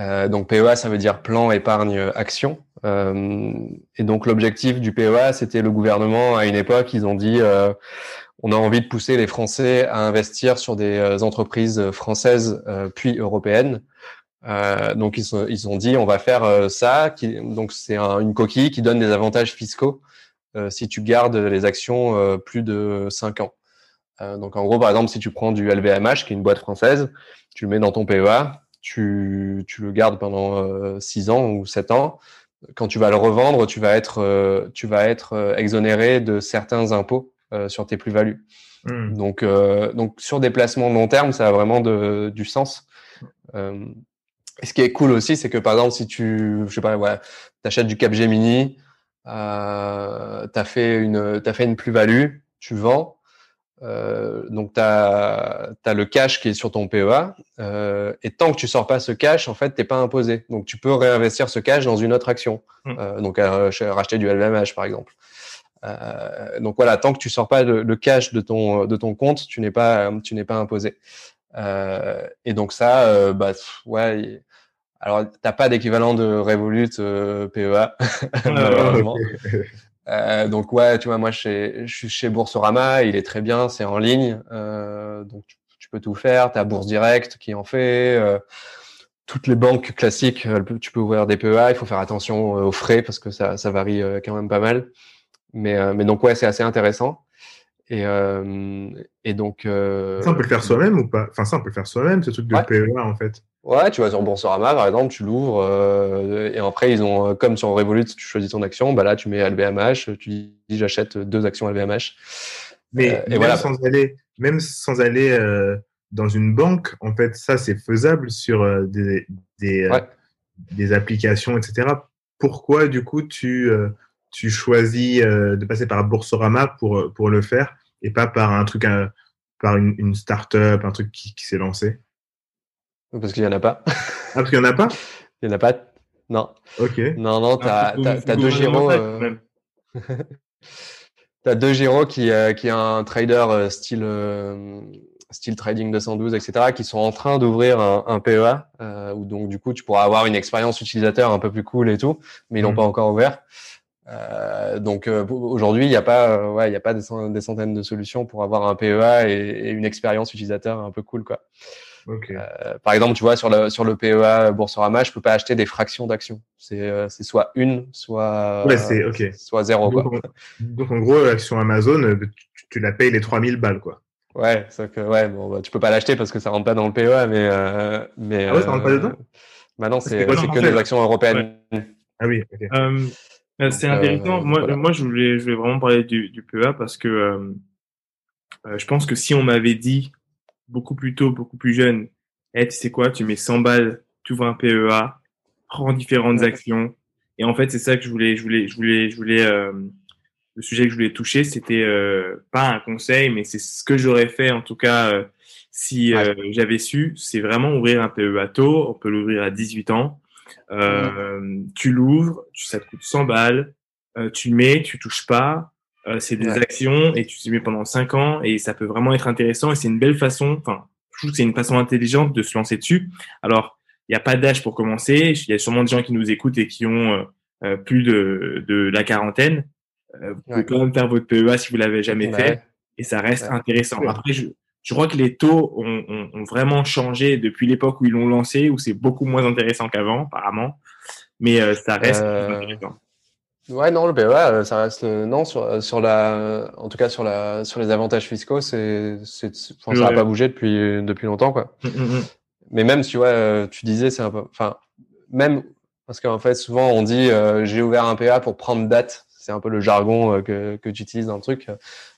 Euh, donc PEA, ça veut dire plan épargne action. Et donc l'objectif du PEA, c'était le gouvernement à une époque, ils ont dit on a envie de pousser les Français à investir sur des entreprises françaises puis européennes. donc ils, ont dit on va faire ça. Donc c'est un, une coquille qui donne des avantages fiscaux si tu gardes les actions euh, plus de 5 ans. Euh, donc en gros, par exemple, si tu prends du LVMH, qui est une boîte française, tu le mets dans ton PEA, tu, tu le gardes pendant 6 ans ou 7 ans. Quand tu vas le revendre, tu vas être, tu vas être exonéré de certains impôts sur tes plus-values. Mmh. Donc, donc sur des placements long terme, ça a vraiment de, du sens. Et ce qui est cool aussi, c'est que par exemple, si tu, je sais pas, ouais, achètes du Capgemini, euh, tu as fait une, as fait une plus-value, tu vends, euh, donc tu as, as, le cash qui est sur ton PEA, euh, et tant que tu sors pas ce cash, en fait, t'es pas imposé. Donc tu peux réinvestir ce cash dans une autre action, mmh. euh, donc racheter du LVMH par exemple. Euh, donc voilà, tant que tu sors pas le, le, cash de ton de ton compte, tu n'es pas tu n'es pas imposé. Euh, et donc ça, bah ouais. Alors, t'as pas d'équivalent de Revolut euh, PEA, malheureusement. euh, donc ouais, tu vois, moi je suis chez Boursorama, il est très bien, c'est en ligne, euh, donc tu, tu, peux tout faire. T'as Bourse Direct qui en fait. Euh, toutes les banques classiques, tu peux ouvrir des PEA. Il faut faire attention aux frais parce que ça, ça varie quand même pas mal. Mais, mais donc ouais, c'est assez intéressant. Et, euh, et donc. Euh... Ça, on peut le faire soi-même ou pas? Enfin, ça, on peut le faire soi-même, ce truc de ouais. PEA, en fait. Ouais, tu vas sur Boursorama, par exemple, tu l'ouvres, euh, et après, ils ont, comme sur Revolut, tu choisis ton action, bah là, tu mets LVMH, tu dis, j'achète deux actions LVMH. Mais euh, même, voilà. sans aller, même sans aller dans une banque, en fait, ça, c'est faisable sur des, des, ouais. des applications, etc. pourquoi du coup tu, tu choisis euh, de passer par Boursorama pour, pour le faire et pas par un truc, par une, une start-up, un truc qui, qui s'est lancé? Parce qu'il n'y en a pas. Ah, parce qu'il n'y en a pas? Il n'y en a pas. Non. Ok. Non, non, tu as, Ah, deux Giro. euh, même. T'as deux Giro qui, euh, qui est un trader euh, style, euh, style trading 212, etc., qui sont en train d'ouvrir un, un PEA, euh, où donc du coup tu pourras avoir une expérience utilisateur un peu plus cool et tout, mais ils l'ont Mhm. pas encore ouvert. Euh, donc euh, aujourd'hui, il n'y a pas, euh, ouais, il y a pas des, cent- des centaines de solutions pour avoir un PEA et, et une expérience utilisateur un peu cool, quoi. Euh, par exemple, tu vois, sur le, sur le PEA Boursorama, je peux pas acheter des fractions d'actions. C'est euh, c'est soit une, soit, Ouais, c'est- ok. soit zéro, quoi. Donc, en, donc, en gros, l'action Amazon, tu, tu la payes les 3000 balles, quoi. Ouais, c'est que ouais, bon, bah, tu peux pas l'acheter parce que ça rentre pas dans le PEA, mais euh, mais Ah ouais, ça rentre pas dedans? Bah non, C'est quoi que des actions européennes. Ah oui, ok. Euh, c'est Donc, intéressant. euh, moi, voilà. moi, je voulais, je voulais vraiment parler du, du PEA parce que euh, euh, je pense que si on m'avait dit beaucoup plus tôt, beaucoup plus jeune, hey, tu sais quoi, tu mets 100 balles, tu ouvres un PEA, prends différentes Ouais. actions. Et en fait, c'est ça que je voulais, je voulais, je voulais, je voulais. euh, le sujet que je voulais toucher, c'était euh, pas un conseil, mais c'est ce que j'aurais fait en tout cas euh, si euh, j'avais su. C'est vraiment ouvrir un PEA tôt. On peut l'ouvrir à 18 ans. Euh, Tu l'ouvres, tu- ça te coûte 100 balles. euh, tu le mets, tu touches pas. euh, c'est des Ouais. actions et tu les mets pendant 5 ans et ça peut vraiment être intéressant et c'est une belle façon. Enfin, je trouve que c'est une façon intelligente de se lancer dessus. Alors, il n'y a pas d'âge pour commencer. Il y a sûrement des gens qui nous écoutent et qui ont plus de, de la quarantaine. Euh, vous pouvez Ouais. quand même faire votre PEA si vous l'avez jamais fait et ça reste intéressant. Après, je, je crois que les taux ont, ont, ont vraiment changé depuis l'époque où ils l'ont lancé, où c'est beaucoup moins intéressant qu'avant, apparemment. Mais euh, ça reste Euh, intéressant. Ouais, non, le PEA, euh, ça reste euh, non sur sur la, en tout cas sur la sur les avantages fiscaux, c'est c'est c'est- enfin, ça n'a pas bougé depuis depuis longtemps, quoi. Mm, mm, mm. Mais même, tu vois, tu disais, c'est un peu, enfin, même parce qu'en fait, souvent on dit, euh, j'ai ouvert un PEA pour prendre date. C'est un peu le jargon que que tu utilises dans le truc.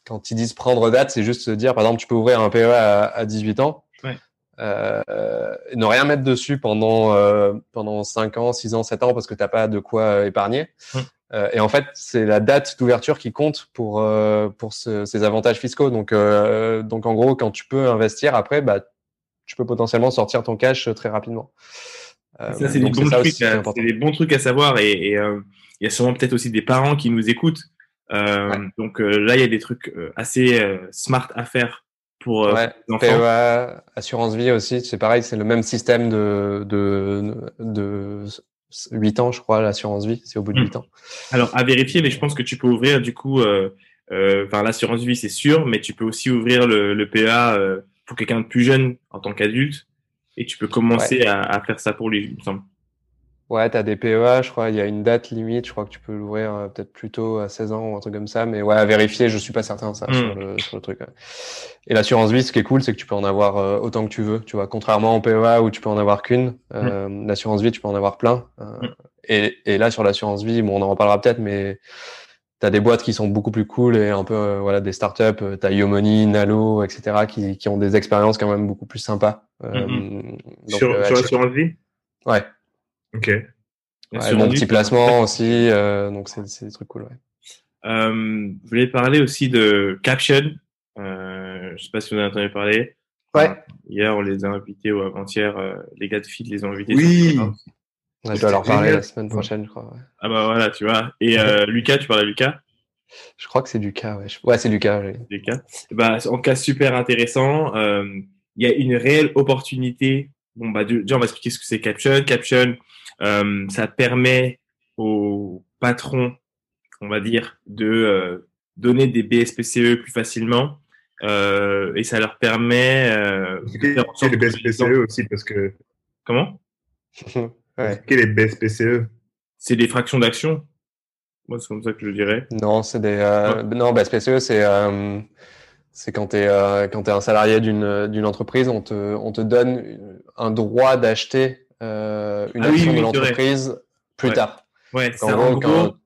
Quand ils disent prendre date, c'est juste se dire, par exemple, tu peux ouvrir un PEA à, à 18 ans. Ouais. Euh, euh, ne rien mettre dessus pendant euh, pendant 5 ans, 6 ans, 7 ans parce que t'as pas de quoi euh, épargner. Euh, et en fait, c'est la date d'ouverture qui compte pour euh, pour ce- ces avantages fiscaux. Donc euh, donc en gros, quand tu peux investir après, bah tu peux potentiellement sortir ton cash euh, très rapidement. Euh, Ça, c'est des, bons trucs à- des bons trucs à savoir et euh, il y a sûrement peut-être aussi des parents qui nous écoutent. Euh, Ouais. Donc euh, là, il y a des trucs euh, assez euh, smart à faire pour euh, Ouais, les enfants. PEA, assurance vie aussi, c'est pareil, c'est le même système de, de, de 8 ans, je crois, l'assurance vie, c'est au bout de Mm. 8 ans. Alors, à vérifier, mais je pense que tu peux ouvrir, du coup, euh, euh, enfin, l'assurance vie, c'est sûr, mais tu peux aussi ouvrir le, le PEA euh, pour quelqu'un de plus jeune en tant qu'adulte, et tu peux commencer à, à faire ça pour lui, il me semble. Ouais, t'as des PEA, je crois, il y a une date limite, je crois que tu peux l'ouvrir euh, peut-être plus tôt à 16 ans ou un truc comme ça, mais ouais, à vérifier, je suis pas certain ça sur, le, sur le truc. ouais. Et l'assurance vie, ce qui est cool, c'est que tu peux en avoir euh, autant que tu veux, tu vois, contrairement au PEA où tu peux en avoir qu'une, euh, l'assurance vie, tu peux en avoir plein. euh, Mm. et, et là, sur l'assurance vie, bon, on en reparlera peut-être, mais t'as des boîtes qui sont beaucoup plus cool et un peu, voilà, des startups, euh, t'as Yomoni, Nalo, etc., qui, qui ont des expériences quand même beaucoup plus sympas. Sur l'assurance vie? Ouais. Ok. Ouais, vie, petit placement aussi, euh, donc c'est des trucs cool. Ouais. Euh, je voulais parler aussi de Caption. Euh, je sais pas si vous en avez entendu parler. Ouais. Enfin, hier, on les a invités ou avant-hier, euh, les gars de Feed les ont invités. Oui. je dois leur parler la semaine prochaine, je crois. ouais. Ah bah voilà, tu vois. Et euh, Lucas, tu parles à Lucas? Je crois que c'est du cas. Ouais, ouais c'est du cas. oui. Lucas. Eh bah, en cas super intéressant, euh, il y a une réelle opportunité. Bon, bah, déjà, on va expliquer ce que c'est Caption. Caption, euh, ça permet aux patrons, on va dire, de euh, donner des BSPCE plus facilement. Euh, et ça leur permet euh, de les BSPCE E aussi, parce que. Comment? Ouais. Expliquez les BSPCE. C'est des fractions d'action. Moi, c'est comme ça que je dirais. Non, c'est des. Euh, Non, bah, SPCE, c'est euh, c'est quand tu es euh, quand t'es un salarié d'une d'une entreprise, on te on te donne un droit d'acheter euh, une Ah action oui, de l'entreprise plus Ouais. tard. Ouais, En gros, quand-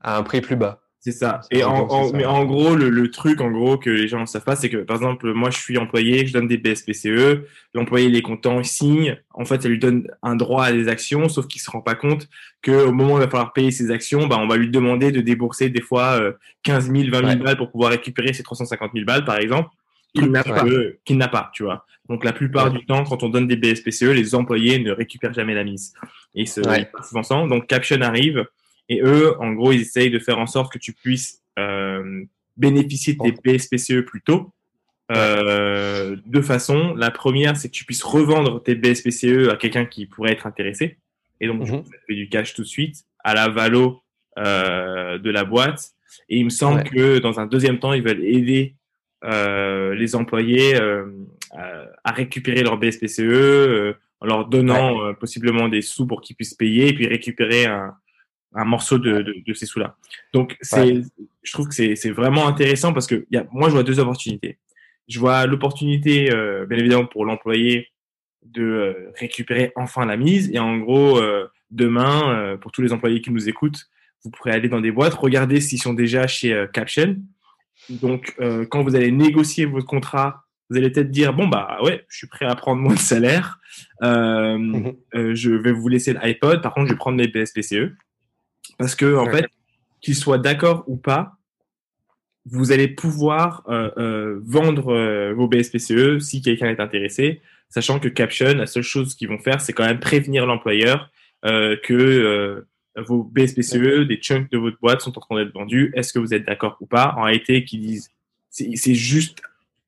à un prix plus bas. C'est ça. Et en, en, mais en gros, le, le, truc, en gros, que les gens ne savent pas, c'est que, par exemple, moi, je suis employé, je donne des BSPCE, l'employé, il est content, il signe. En fait, ça lui donne un droit à des actions, sauf qu'il se rend pas compte qu'au moment où il va falloir payer ses actions, bah, on va lui demander de débourser des fois 15 000, 20 000 balles pour pouvoir récupérer ses 350 000 balles, par exemple, qu'il n'a pas, qu'il n'a pas, tu vois. Donc, la plupart du temps, quand on donne des BSPCE, les employés ne récupèrent jamais la mise. Et se, souvent Donc, Caption arrive, et eux, en gros, ils essayent de faire en sorte que tu puisses euh, bénéficier de tes BSPCE plus tôt. Euh, deux façons. La première, c'est que tu puisses revendre tes BSPCE à quelqu'un qui pourrait être intéressé. Et donc, tu mhm. fais du cash tout de suite à la valo euh, de la boîte. Et il me semble que dans un deuxième temps, ils veulent aider les employés euh, à, récupérer leur BSPCE euh, en leur donnant possiblement des sous pour qu'ils puissent payer et puis récupérer un, un morceau de, de, de ces sous-là. Donc, c'est, je trouve que c'est vraiment intéressant parce que y a, moi, je vois deux opportunités. Je vois l'opportunité, euh, bien évidemment, pour l'employé de euh, récupérer enfin la mise. Et en gros, euh, demain, euh, pour tous les employés qui nous écoutent, vous pourrez aller dans des boîtes, regarder s'ils sont déjà chez Caption. Donc, quand vous allez négocier votre contrat, vous allez peut-être dire bon bah ouais, je suis prêt à prendre moins de salaire. Mhm. je vais vous laisser l'iPod. Par contre, je vais prendre mes BSPCE. Parce que, en fait, qu'ils soient d'accord ou pas, vous allez pouvoir euh, euh, vendre euh, vos BSPCE si quelqu'un est intéressé, sachant que Caption, la seule chose qu'ils vont faire, c'est quand même prévenir l'employeur que vos BSPCE, des chunks de votre boîte sont en train d'être vendus. Est-ce que vous êtes d'accord ou pas? En réalité, qu'ils disent, c'est juste,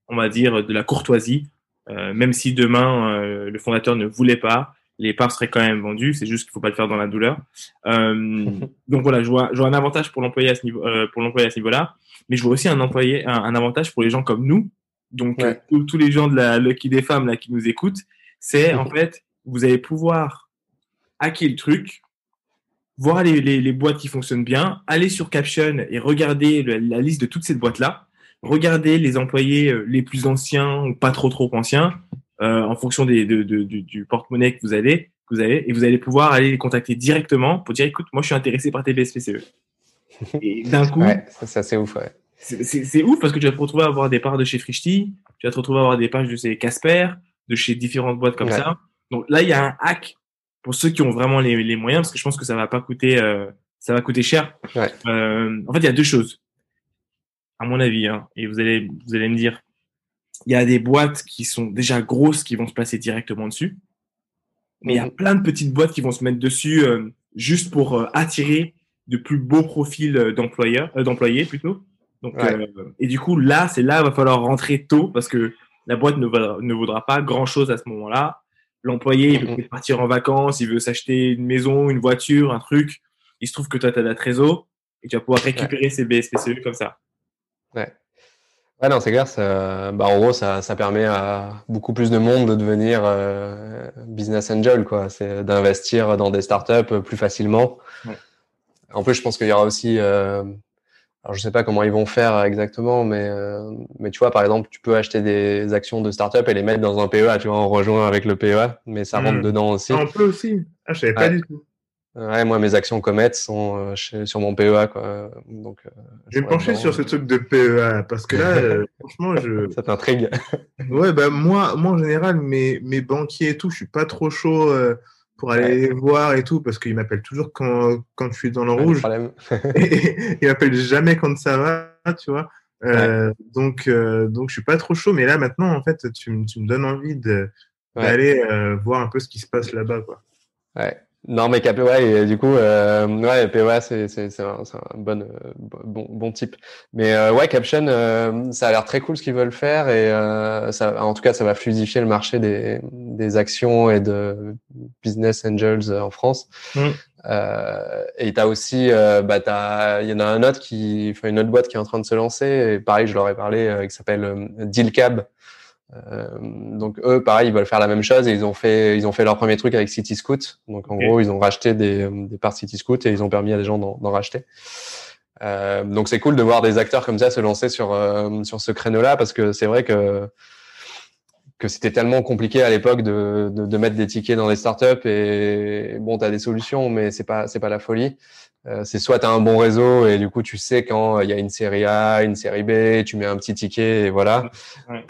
on va dire, de la courtoisie. même si demain le fondateur ne voulait pas, les parts seraient quand même vendues. C'est juste qu'il faut pas le faire dans la douleur. Euh, donc voilà, je vois, je vois un avantage pour l'employé à ce niveau, euh, pour l'employé à ce niveau-là, mais je vois aussi un employé, un, avantage pour les gens comme nous. Donc euh, tous, les gens de la Lucky des femmes là qui nous écoutent, c'est en fait, vous allez pouvoir hacker le truc, voir les, les, les, boîtes qui fonctionnent bien, aller sur Caption et regarder la liste de toutes ces boîtes là, regarder les employés les plus anciens ou pas trop trop anciens euh, en fonction des, de, de, du, porte-monnaie que vous avez, que vous avez, et vous allez pouvoir aller les contacter directement pour dire écoute, moi je suis intéressé par tes BSPCE. Et d'un coup, ouais, ça c'est ouf. Ouais. C'est ouf parce que tu vas te retrouver à avoir des parts de chez Frishti, tu vas te retrouver à avoir des pages de chez Casper, de chez différentes boîtes comme ça. Donc là, il y a un hack pour ceux qui ont vraiment les, les, moyens, parce que je pense que ça va pas coûter, euh, ça va coûter cher. Euh, en fait, il y a deux choses, à mon avis, hein, et vous allez, vous allez me dire, il y a des boîtes qui sont déjà grosses qui vont se placer directement dessus. Mais il y a mhm. plein de petites boîtes qui vont se mettre dessus euh, juste pour euh, attirer de plus beaux profils euh, d'employeurs, d'employés plutôt. Donc, et du coup, là, c'est là, il va falloir rentrer tôt parce que la boîte ne, ne vaudra pas grand chose à ce moment-là. L'employé, il veut partir en vacances, il veut s'acheter une maison, une voiture, un truc. Il se trouve que toi, tu as de la trésor et tu vas pouvoir récupérer ces BSPCE comme ça. Ouais. Ouais, non, c'est clair. Ça, bah, en gros, ça, ça permet à beaucoup plus de monde de devenir euh, business angel, quoi. C'est d'investir dans des startups plus facilement. En plus, je pense qu'il y aura aussi. Euh, alors, je sais pas comment ils vont faire exactement, mais euh, mais tu vois, par exemple, tu peux acheter des actions de startup et les mettre dans un PEA, tu vois, en rejoint avec le PEA, mais ça rentre hmm. dedans aussi. on peut aussi. Ah, je savais pas du tout. Ouais, moi, mes actions Comet sont euh, sur mon PEA, quoi. Donc, euh, je vais me pencher sur ce truc de PEA parce que là, euh, franchement, je. Ça t'intrigue. ouais, bah, moi, moi, en général, mes, mes banquiers et tout, je suis pas trop chaud pour aller voir et tout parce qu'ils m'appellent toujours quand, quand je suis dans le rouge. et, ils m'appellent jamais quand ça va, tu vois. donc, donc, je suis pas trop chaud. Mais là, maintenant, en fait, tu, tu me donnes envie d'aller voir un peu ce qui se passe là-bas, quoi. Ouais. Non, mais KPI, et du coup, euh, ouais, c'est, c'est, c'est un, c'est un bon, euh, bon, bon type. Mais euh, ouais, Caption, euh, ça a l'air très cool ce qu'ils veulent faire et euh, ça, en tout cas, ça va fluidifier le marché des, des actions et de business angels en France. Mm. et t'as aussi, bah, t'as, il y en a un autre qui, enfin, une autre boîte qui est en train de se lancer. Et pareil, je leur ai parlé, qui s'appelle Dealcab. Euh, donc eux, pareil, ils veulent faire la même chose et ils ont fait, ils ont fait leur premier truc avec City Scoot. Donc en gros, ils ont racheté des, des parts City Scoot et ils ont permis à des gens d'en racheter. Euh, donc c'est cool de voir des acteurs comme ça se lancer sur euh, sur ce créneau-là parce que c'est vrai que que c'était tellement compliqué à l'époque de, de, de, mettre des tickets dans des startups et bon, tu as des solutions, mais c'est pas c'est pas la folie. Euh, c'est soit tu as un bon réseau et du coup tu sais quand il y a une série A, une série B, tu mets un petit ticket et voilà. Ouais.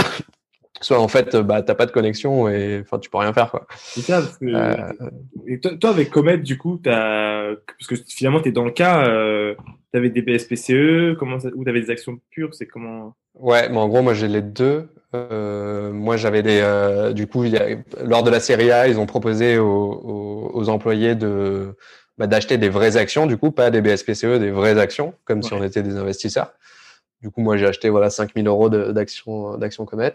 Soit en fait bah t'as pas de connexion et enfin tu peux rien faire quoi. C'est ça parce que euh... et toi, toi, avec Comet du coup as... parce que finalement tu es dans le cas euh, tu avais des BSPCE comment ça... ou tu avais des actions pures c'est comment? Ouais, mais en gros moi j'ai les deux. Euh, moi j'avais des euh, du coup il y a... lors de la série A ils ont proposé aux, aux, aux employés de bah, d'acheter des vraies actions du coup pas des BSPCE des vraies actions comme ouais. si on était des investisseurs. Du coup, moi, j'ai acheté voilà 5000 euros d'actions d'actions Comet.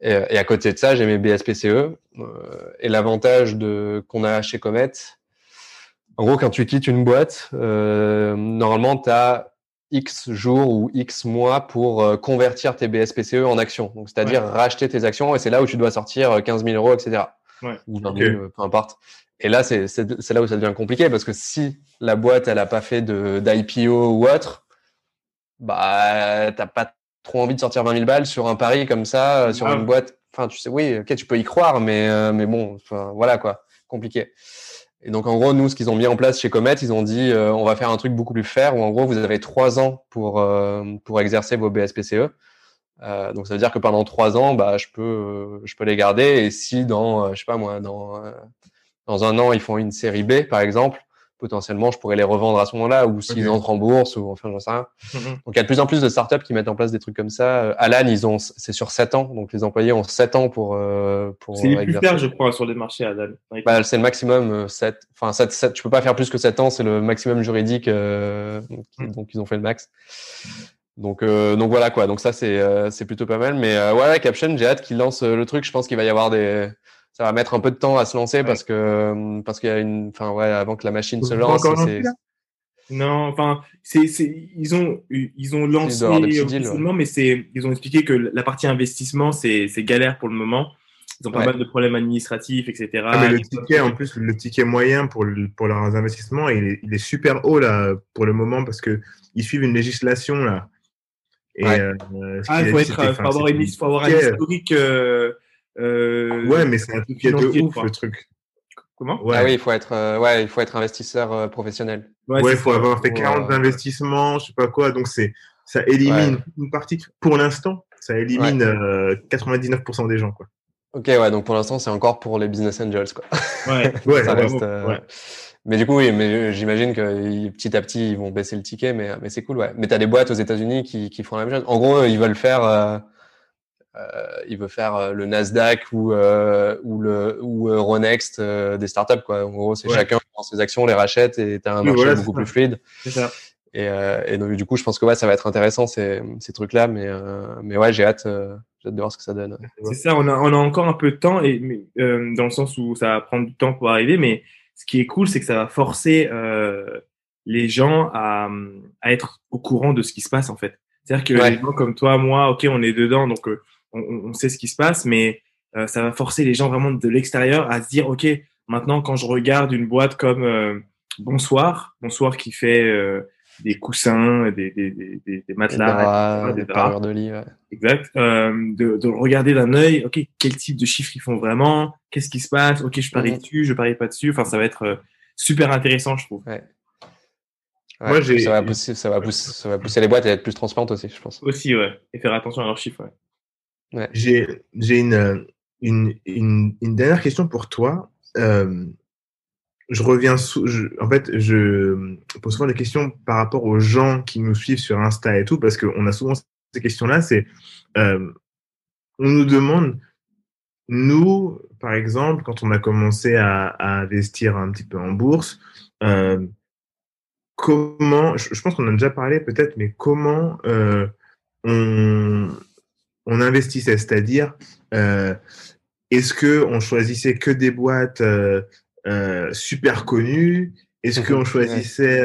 Et, et, à côté de ça, j'ai mes BSPCE. Euh, et l'avantage de qu'on a chez Comet, en gros, quand tu quittes une boîte, euh, normalement, tu as X jours ou X mois pour euh, convertir tes BSPCE en actions. Donc, c'est-à-dire ouais. racheter tes actions. Et c'est là où tu dois sortir 15 000 euros, etc. Ouais. Ou 20 000, okay. peu importe. Et là, c'est là où ça devient compliqué parce que si la boîte, elle a pas fait d'IPO ou autre, bah t'as pas trop envie de sortir 20 000 balles sur un pari comme ça, sur ah. une boîte. Enfin, tu sais, oui, ok, tu peux y croire, mais euh, mais bon, voilà quoi, compliqué. Et donc en gros, nous, ce qu'ils ont mis en place chez Comet, ils ont dit, euh, on va faire un truc beaucoup plus fair, où en gros, vous avez trois ans pour euh, pour exercer vos BSPCE. Euh, donc ça veut dire que pendant trois ans, bah je peux je peux les garder. Et si dans je sais pas moi dans dans un an ils font une série B par exemple, potentiellement je pourrais les revendre à ce moment-là ou s'ils okay. entrent en bourse ou enfin j'en sais rien. Mm -hmm. Donc il y a de plus en plus de startups qui mettent en place des trucs comme ça. Alan, ils ont c'est sur 7 ans, donc les employés ont 7 ans pour euh, pour C'est les plus pairs je crois sur les marchés Alan. Bah, c'est le maximum 7 enfin 7, 7 tu peux pas faire plus que 7 ans, c'est le maximum juridique euh, donc, donc ils ont fait le max. Donc, euh, donc voilà quoi. Donc ça c'est euh, c'est plutôt pas mal. Mais euh, ouais, Caption, j'ai hâte qu'ils lancent le truc. Je pense qu'il va y avoir des ça va mettre un peu de temps à se lancer ouais. parce que parce qu'il y a une enfin ouais avant que la machine se lance c'est non enfin c'est c'est ils ont ils ont lancé officiellement mais c'est ils ont expliqué que la partie investissement c'est c'est galère pour le moment ils ont pas ouais. mal de problèmes administratifs etc ah, mais le ticket en plus le ticket moyen pour pour leurs investissements il est, il est super haut là pour le moment parce que ils suivent une législation là et ouais. euh, ah, il faut, être, faut avoir, une, faut avoir un historique euh, euh, ouais, mais c'est un truc qui est de ouf, le truc. Comment? Ouais. Ah oui, il faut être, euh, ouais, il faut être investisseur euh, professionnel. Ouais, il faut avoir fait 40 ouais. investissements, je sais pas quoi. Donc c'est, ça élimine une partie. Pour l'instant, ça élimine 99% des gens, quoi. Ok, ouais. Donc pour l'instant, c'est encore pour les business angels, quoi. Ouais. ouais. ça reste, mais du coup, oui, mais j'imagine que petit à petit, ils vont baisser le ticket, mais, mais c'est cool, ouais. Mais tu as des boîtes aux États-Unis qui, qui font la même chose. En gros, ils veulent faire euh, il veut faire euh, le Nasdaq ou euh, ou le ou Euronext des startups quoi. En gros, c'est ouais. chacun prend ses actions, les rachète et tu as un marché beaucoup plus fluide. Ça. Et, et, donc du coup, je pense que ouais, ça va être intéressant ces, ces trucs là, mais mais ouais, j'ai hâte, j'ai hâte de voir ce que ça donne. C'est ça, on a on a encore un peu de temps et mais, dans le sens où ça va prendre du temps pour arriver, mais ce qui est cool, c'est que ça va forcer les gens à, à être au courant de ce qui se passe en fait. C'est-à-dire que ouais. les gens comme toi, moi, ok, on est dedans, donc on, on, sait ce qui se passe, mais euh, ça va forcer les gens vraiment de l'extérieur à se dire, OK, maintenant, quand je regarde une boîte comme euh, Bonsoir, Bonsoir qui fait euh, des coussins, des, des, des, des matelas, des, draps, de lit, ouais. exact, euh, de, de regarder d'un œil, OK, quel type de chiffres ils font vraiment, qu'est-ce qui se passe, OK, je parie mmh. dessus, je parie pas dessus, enfin, ça va être super intéressant, je trouve. Ouais. Ouais, Moi, ça, va pousser, ça, va pousser, ça va pousser les boîtes à être plus transparentes aussi, je pense. Aussi, ouais. Et faire attention à leurs chiffres, ouais. Ouais. J'ai une, une, une, dernière question pour toi. Euh, je reviens sous, en fait, je pose souvent des questions par rapport aux gens qui nous suivent sur Insta et tout, parce qu'on a souvent ces questions-là. C'est, euh, on nous demande, nous, par exemple, quand on a commencé à, investir un petit peu en bourse, euh, comment, je, pense qu'on en a déjà parlé peut-être, mais comment on on investissait, c'est-à-dire euh, est-ce que on choisissait que des boîtes euh, euh, super connues? Est-ce qu'on choisissait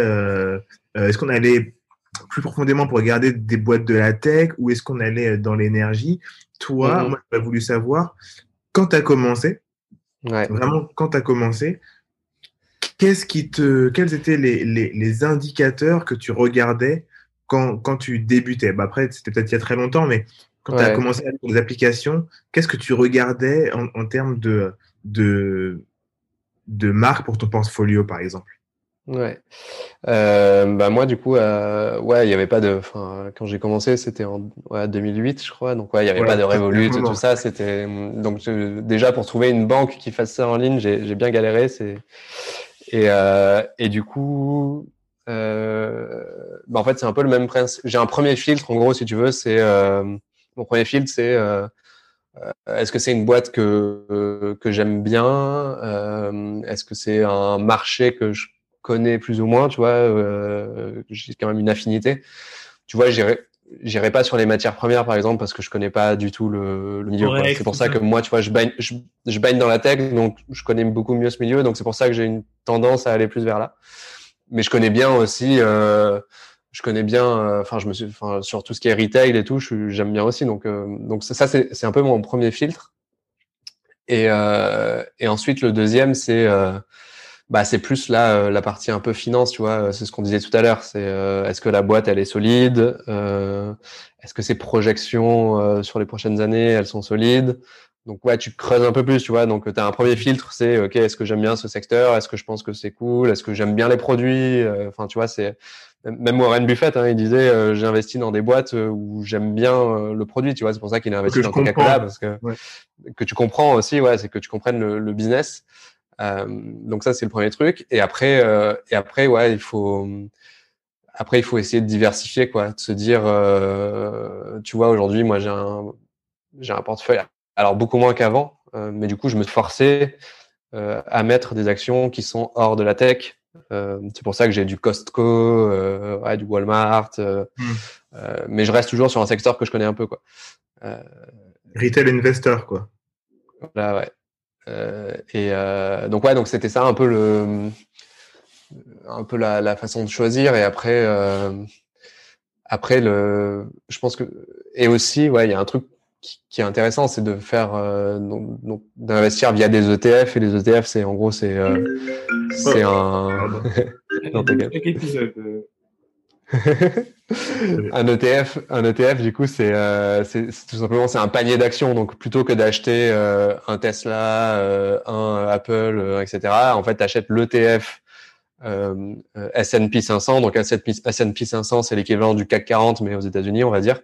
Est-ce qu'on allait plus profondément pour regarder des boîtes de la tech ou est-ce qu'on allait dans l'énergie? Toi, mmh. moi, j'ai voulu savoir quand tu as commencé, ouais. vraiment quand tu as commencé, qu'est-ce qui te, quels étaient les, les, les, indicateurs que tu regardais quand, quand tu débutais? Bah Après, c'était peut-être il y a très longtemps, mais quand tu as commencé à faire des applications, qu'est-ce que tu regardais en, en termes de, de, de marque pour ton portfolio, par exemple? Ouais. Euh, bah moi du coup, euh, ouais, il n'y avait pas de. Enfin, quand j'ai commencé, c'était en ouais, 2008, je crois. Donc ouais, il n'y avait pas de Revolut, tout ça. C'était donc déjà pour trouver une banque qui fasse ça en ligne, j'ai bien galéré. C'est et euh, et du coup, bah en fait, c'est un peu le même principe. J'ai un premier filtre, en gros, si tu veux, c'est mon premier filtre, c'est euh, est-ce que c'est une boîte que que j'aime bien Est-ce que c'est un marché que je connais plus ou moins, tu vois, euh, j'ai quand même une affinité. Tu vois, j'irai j'irai pas sur les matières premières par exemple parce que je connais pas du tout le, le milieu. C'est pour ça que moi, tu vois, je baigne, je, je, baigne dans la tech, donc je connais beaucoup mieux ce milieu, donc c'est pour ça que j'ai une tendance à aller plus vers là. Mais je connais bien aussi, euh, je connais bien, euh, enfin, je me suis, enfin, sur tout ce qui est retail et tout, j'aime bien aussi. Donc, euh, donc ça, c'est un peu mon premier filtre. Et, euh, et ensuite, le deuxième, c'est bah c'est plus là la partie un peu finance, tu vois. C'est ce qu'on disait tout à l'heure. C'est est-ce que la boîte elle est solide Est-ce que ses projections sur les prochaines années elles sont solides? Donc ouais, tu creuses un peu plus, tu vois. Donc tu as un premier filtre, c'est ok, est-ce que j'aime bien ce secteur? Est-ce que je pense que c'est cool? Est-ce que j'aime bien les produits? Enfin, tu vois, c'est même Warren Buffett, hein, il disait j'ai investi dans des boîtes où j'aime bien le produit, tu vois. C'est pour ça qu'il a investi dans Coca-Cola parce que que tu comprends aussi, ouais, c'est que tu comprennes le, le business. Euh, donc ça c'est le premier truc. Et après, euh, et après ouais, il faut après il faut essayer de diversifier quoi, de se dire, euh, tu vois, aujourd'hui moi j'ai un j'ai un portefeuille, alors beaucoup moins qu'avant, mais du coup je me suis forcé à mettre des actions qui sont hors de la tech. C'est pour ça que j'ai du Costco, ouais, du Walmart, hmm. mais je reste toujours sur un secteur que je connais un peu quoi. Retail investor quoi. Voilà ouais. Euh, et euh, donc ouais, donc c'était ça un peu le, un peu la, la façon de choisir. Et après, euh, après le, je pense que et aussi ouais, il y a un truc qui, qui est intéressant, c'est de faire donc, donc d'investir via des ETF. Et les ETF, c'est en gros c'est c'est un. non, un ETF, un ETF, du coup, c'est euh, tout simplement c'est un panier d'actions. Donc, plutôt que d'acheter euh, un Tesla, euh, un Apple, euh, etc., en fait, tu achètes l'ETF S&P 500. Donc, S&P 500, c'est l'équivalent du CAC 40, mais aux États-Unis, on va dire.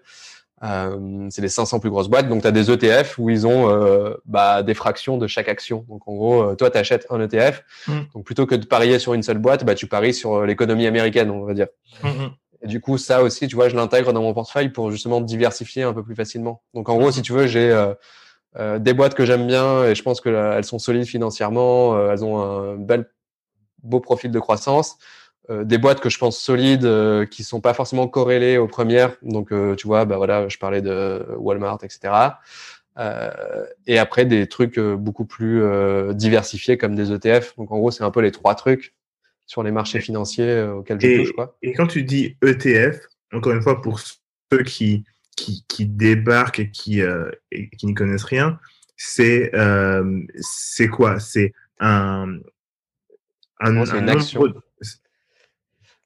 C'est les 500 plus grosses boîtes. Donc, tu as des ETF où ils ont bah, des fractions de chaque action. Donc, en gros, toi, tu achètes un ETF. Mm. Donc, plutôt que de parier sur une seule boîte, bah, tu paries sur l'économie américaine, on va dire. Mm, mm. Et du coup, ça aussi, tu vois, je l'intègre dans mon portefeuille pour justement diversifier un peu plus facilement. Donc, en gros, si tu veux, j'ai euh, euh, des boîtes que j'aime bien et je pense qu'elles sont solides financièrement, euh, elles ont un bel, beau profil de croissance. Des boîtes que je pense solides, qui sont pas forcément corrélées aux premières. Donc, tu vois, bah voilà, je parlais de Walmart, etc. et après, des trucs beaucoup plus diversifiés comme des ETF. Donc, en gros, c'est un peu les trois trucs sur les marchés financiers euh, auxquels je touche. Quoi. Et quand tu dis ETF, encore une fois, pour ceux qui, qui, qui débarquent et qui, euh, et qui n'y connaissent rien, c'est euh, c'est quoi? C'est un, un, un action.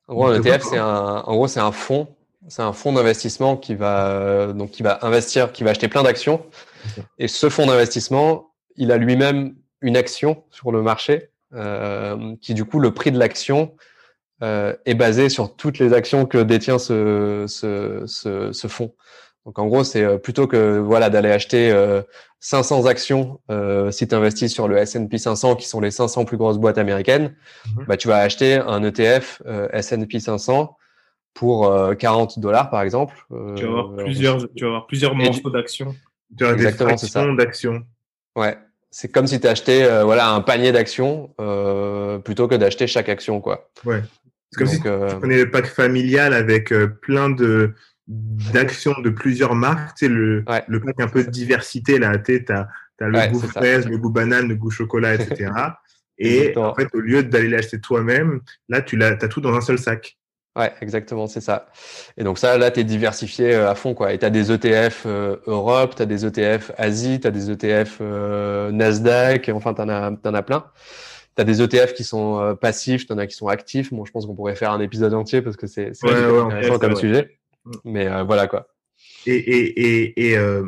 En gros, un ETF, c'est un, en gros, c'est un fonds, c'est un fonds d'investissement qui va donc qui va investir, qui va acheter plein d'actions. Et ce fonds d'investissement, il a lui-même une action sur le marché euh, qui du coup le prix de l'action euh, est basé sur toutes les actions que détient ce, ce, ce, ce fonds. Donc en gros, c'est euh, plutôt que voilà d'aller acheter 500 actions euh, si tu investis sur le S&P 500 qui sont les 500 plus grosses boîtes américaines, mhm. bah tu vas acheter un ETF S&P 500 pour 40 dollars par exemple. tu vas avoir plusieurs tu vas avoir plusieurs morceaux d'actions. Tu as des fractions d'actions. Ouais c'est comme si tu achetais euh, voilà un panier d'actions euh, plutôt que d'acheter chaque action quoi. Ouais. C'est comme si euh, tu prenais le pack familial avec plein de d'actions de plusieurs marques, tu sais le le pack un peu de diversité là, tu as, as le goût fraise, le goût banane, le goût chocolat, etc. Et en fait, au lieu d'aller l'acheter toi-même, là, tu as tout dans un seul sac. Ouais, exactement, c'est ça. Et donc ça, là, tu es diversifié euh, à fond, quoi. Et tu as des ETF euh, Europe, tu as des ETF Asie, tu as des ETF euh, Nasdaq, enfin, tu en, as, en as plein. Tu as des ETF qui sont passifs, tu en as qui sont actifs. Bon, je pense qu'on pourrait faire un épisode entier parce que c'est ouais, intéressant comme sujet. Mm. Mais voilà, quoi. Et, et, et, et euh,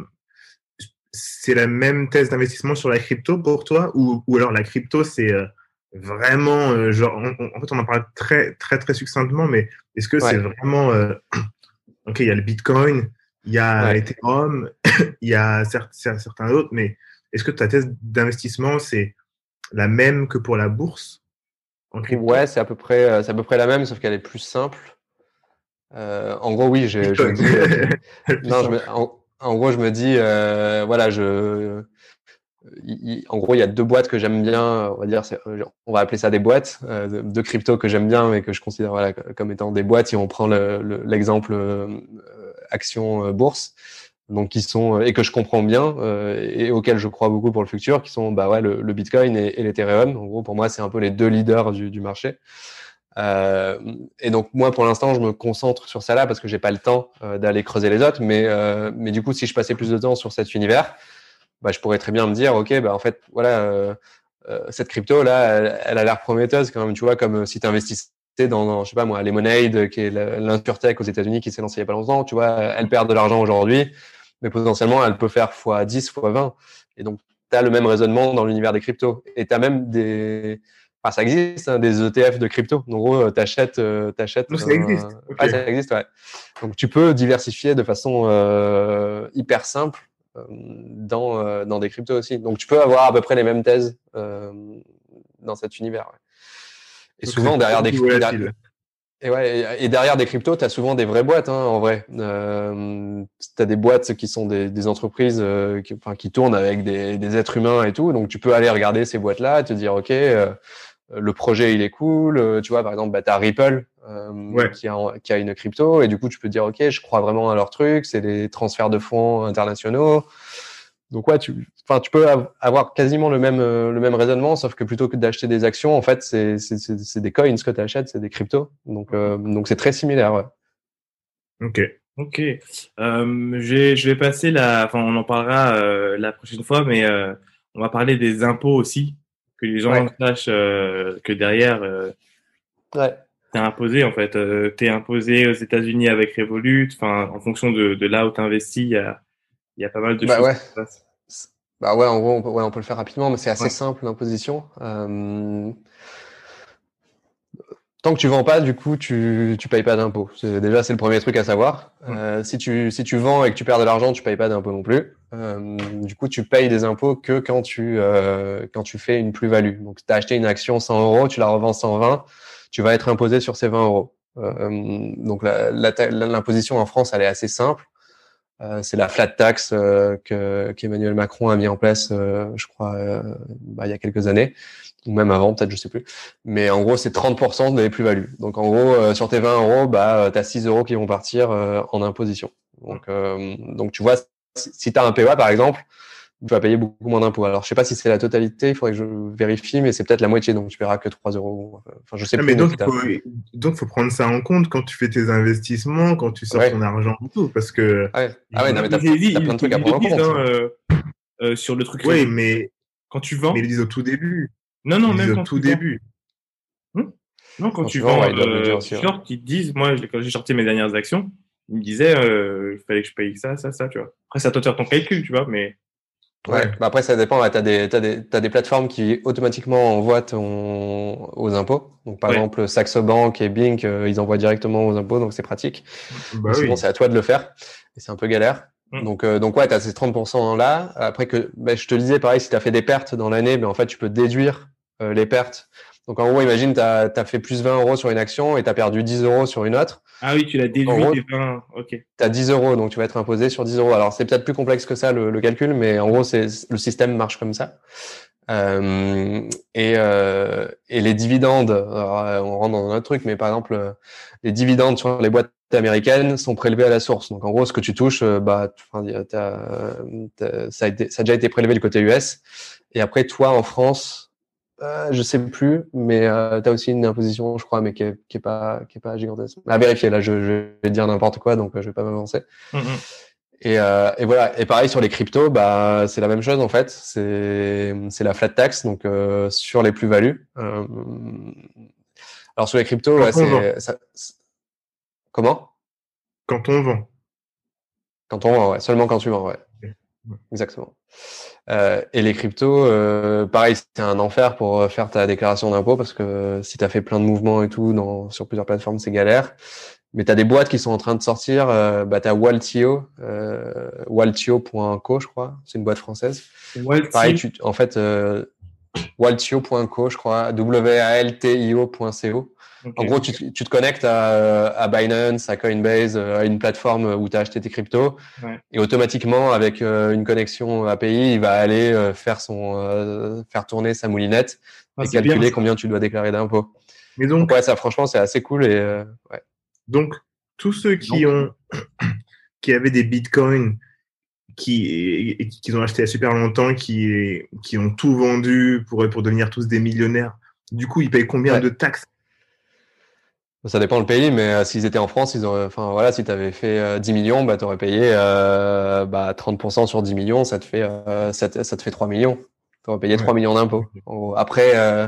c'est la même thèse d'investissement sur la crypto pour toi ou, ou alors la crypto, c'est euh, vraiment, euh, genre, en fait, on en parle très, très, très succinctement, mais est-ce que c'est vraiment, ok, il y a le Bitcoin, il y a Ethereum, il y a certains autres, mais est-ce que ta thèse d'investissement, c'est la même que pour la bourse en Ouais, c'est à peu près, c'est à peu près la même, sauf qu'elle est plus simple. Euh, en gros, oui, je, je me dis. Euh, non, je me, en, gros, je me dis, euh, voilà, je. en gros, il y a deux boîtes que j'aime bien. On va dire, on va appeler ça des boîtes de, de, crypto que j'aime bien, mais que je considère voilà, comme étant des boîtes. Si on prend l'exemple le, action bourse, donc qui sont et que je comprends bien et auxquels je crois beaucoup pour le futur, qui sont bah ouais le, le Bitcoin et, et l'Ethereum. En gros, pour moi, c'est un peu les deux leaders du, du marché. Euh, et donc moi, pour l'instant, je me concentre sur ça là parce que j'ai pas le temps euh, d'aller creuser les autres. Mais euh, mais du coup, si je passais plus de temps sur cet univers, bah, je pourrais très bien me dire, ok, bah en fait, voilà, cette crypto là, elle, a l'air prometteuse quand même. Tu vois, comme si tu investissais dans, je sais pas moi, Lemonade, qui est l'insurtech aux États-Unis, qui s'est lancé il y a pas longtemps. Tu vois, elle perd de l'argent aujourd'hui, mais potentiellement, elle peut faire x 10, x 20. Et donc, tu as le même raisonnement dans l'univers des cryptos. Et tu as même des Enfin, ça existe, hein, des ETF de crypto. En gros, euh, tu achètes. Euh, ça existe. ça existe, ouais. Donc, tu peux diversifier de façon euh, hyper simple euh, dans, euh, dans des cryptos aussi. Donc, tu peux avoir à peu près les mêmes thèses dans cet univers. Ouais. Et souvent, derrière des cryptos. Et, ouais, et derrière des cryptos, tu as souvent des vraies boîtes, hein, en vrai. Euh, tu as des boîtes qui sont des, des entreprises qui, enfin, qui tournent avec des, des, êtres humains et tout. Donc, tu peux aller regarder ces boîtes-là et te dire, OK, le projet il est cool. Euh, tu vois, par exemple, bah, tu as Ripple euh, qui, a, qui a une crypto et du coup, tu peux dire, OK, je crois vraiment à leur truc, c'est des transferts de fonds internationaux. Donc ouais, tu, tu peux avoir quasiment le même, euh, le même raisonnement, sauf que plutôt que d'acheter des actions, en fait, c'est, des coins que tu achètes, c'est des cryptos. Donc, donc c'est très similaire. Ouais. Ok. Ok. Euh, je, je vais passer la, enfin, on en parlera la prochaine fois, mais on va parler des impôts aussi que les gens sachent euh, que derrière, euh, ouais. t'es imposé en fait. Euh, t'es imposé aux États-Unis avec Revolut. Enfin, en fonction de, de là où t'investis, il y a, y a pas mal de bah choses ouais. qui se passent. Bah ouais, en gros, on peut, ouais, on peut le faire rapidement, mais c'est assez simple l'imposition. Tant que tu vends pas, du coup, tu tu payes pas d'impôt. Déjà, c'est le premier truc à savoir. Euh, si tu si tu vends et que tu perds de l'argent, tu payes pas d'impôt non plus. Euh, du coup, tu payes des impôts que quand tu euh, quand tu fais une plus-value. Donc, tu as acheté une action 100 euros, tu la revends 120, tu vas être imposé sur ces 20 euros. Euh, donc, l'imposition en France, elle est assez simple. Euh, c'est la flat tax euh, que qu'Emmanuel Macron a mis en place, je crois, bah, il y a quelques années ou même avant, peut-être, je sais plus. Mais en gros, c'est 30% des plus-values. Donc, en gros, euh, sur tes 20 euros, bah, tu as 6 euros qui vont partir euh, en imposition. Donc, euh, donc, tu vois, si, tu as un PEA, par exemple, tu vas payer beaucoup moins d'impôts. Alors, je sais pas si c'est la totalité, il faudrait que je vérifie, mais c'est peut-être la moitié, donc tu paieras que 3 euros. Enfin, je sais ah, plus. Mais donc, il faut, donc, faut prendre ça en compte quand tu fais tes investissements, quand tu sors ton argent et tout, parce que. Ouais. Ah ouais, non, mais t'as plein de trucs à prendre en compte. Hein, euh, sur le truc. Oui, mais. Quand tu vends. Mais ils disent au tout début. Non, non, même au tout début. Hum non, quand, tu vends, euh, short, ils te disent, moi, quand j'ai sorti mes dernières actions, ils me disaient, euh, il fallait que je paye ça, ça, ça, tu vois. Après, c'est à toi de faire ton calcul, tu vois, mais. Ouais, bah après, ça dépend. Ouais, tu as, des, des, des plateformes qui automatiquement envoient ton, aux impôts. Donc, par exemple, Saxo Bank et Bink, euh, ils envoient directement aux impôts, donc c'est pratique. Bah oui. c'est à toi de le faire. Et c'est un peu galère. Mm. Donc, euh, donc ouais, tu as ces 30% là. Après que, bah, je te disais, pareil, si tu as fait des pertes dans l'année, mais en fait, tu peux déduire euh, les pertes. Donc, en gros, imagine, tu as, as, fait plus 20 euros sur une action et tu as perdu 10 euros sur une autre. Ah oui, tu l'as déduit des 20. Ok. Tu as 10 euros, donc tu vas être imposé sur 10 euros. Alors, c'est peut-être plus complexe que ça, le, le calcul, mais en gros, c'est le système marche comme ça. Euh, et, euh, et les dividendes, alors, on rentre dans un autre truc, mais par exemple, les dividendes sur les boîtes américaines sont prélevées à la source. Donc en gros, ce que tu touches, euh, bah, ça, a été, ça a déjà été prélevé du côté US. Et après, toi, en France, euh, je sais plus, mais euh, tu as aussi une imposition, je crois, mais qui est, qui est pas, qui est pas gigantesque. À vérifier. Là, je, je vais dire n'importe quoi, donc euh, je vais pas m'avancer. Mm-hmm. Et, euh, et, voilà. Et pareil sur les cryptos, bah c'est la même chose en fait. C'est c'est la flat tax, donc sur les plus-values. Alors sur les cryptos, ouais, c'est Comment? Quand on vend. Quand on vend, ouais. Seulement quand tu vends, ouais. Exactement. Euh, et les cryptos, euh, pareil, c'est un enfer pour faire ta déclaration d'impôt parce que si tu as fait plein de mouvements et tout dans, sur plusieurs plateformes, c'est galère. Mais tu as des boîtes qui sont en train de sortir. Euh, bah, tu as Waltio, euh, waltio.co, je crois. C'est une boîte française. Pareil, tu, en fait, euh, waltio.co, je crois, En gros, tu, te connectes à, Binance, à Coinbase, euh, à une plateforme où tu as acheté tes cryptos, et automatiquement, avec euh, une connexion API, il va aller euh, faire son, faire tourner sa moulinette ah, et calculer combien tu dois déclarer d'impôts. Mais donc, ouais, ça, franchement, c'est assez cool et ouais. Donc, tous ceux qui ont, qui avaient des bitcoins, qui, qui ont acheté il y a super longtemps, qui, qui ont tout vendu pour, pour devenir tous des millionnaires, du coup, ils payent combien de taxes? Ça dépend le pays, mais euh, s'ils étaient en France, ils auraient, enfin voilà, si tu avais fait euh, 10 millions, bah, tu aurais payé euh, bah, 30% sur 10 millions, ça te fait, euh, ça, te, ça, te, fait 3 millions. Tu aurais payé 3 millions d'impôts. Après, euh,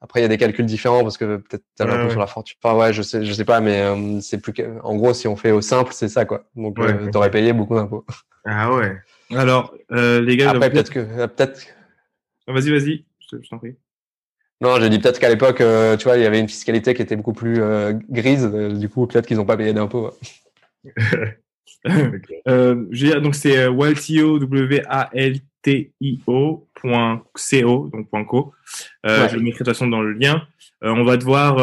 après, il y a des calculs différents parce que peut-être tu as l'impôt sur la fortune. Enfin, ouais, je sais, je sais pas, mais c'est plus. En gros, si on fait au simple, c'est ça, quoi. Donc, tu aurais payé beaucoup d'impôts. Ah ouais. Alors, les gars. Après, peut-être que. peut-être. Vas-y, vas-y, je t'en prie. Non, j'ai dit peut-être qu'à l'époque, euh, tu vois, il y avait une fiscalité qui était beaucoup plus euh, grise. Euh, du coup, peut-être qu'ils n'ont pas payé d'impôts. donc c'est waltio w a l t i o .co donc .co. Je le mettrai de toute façon dans le lien. on va devoir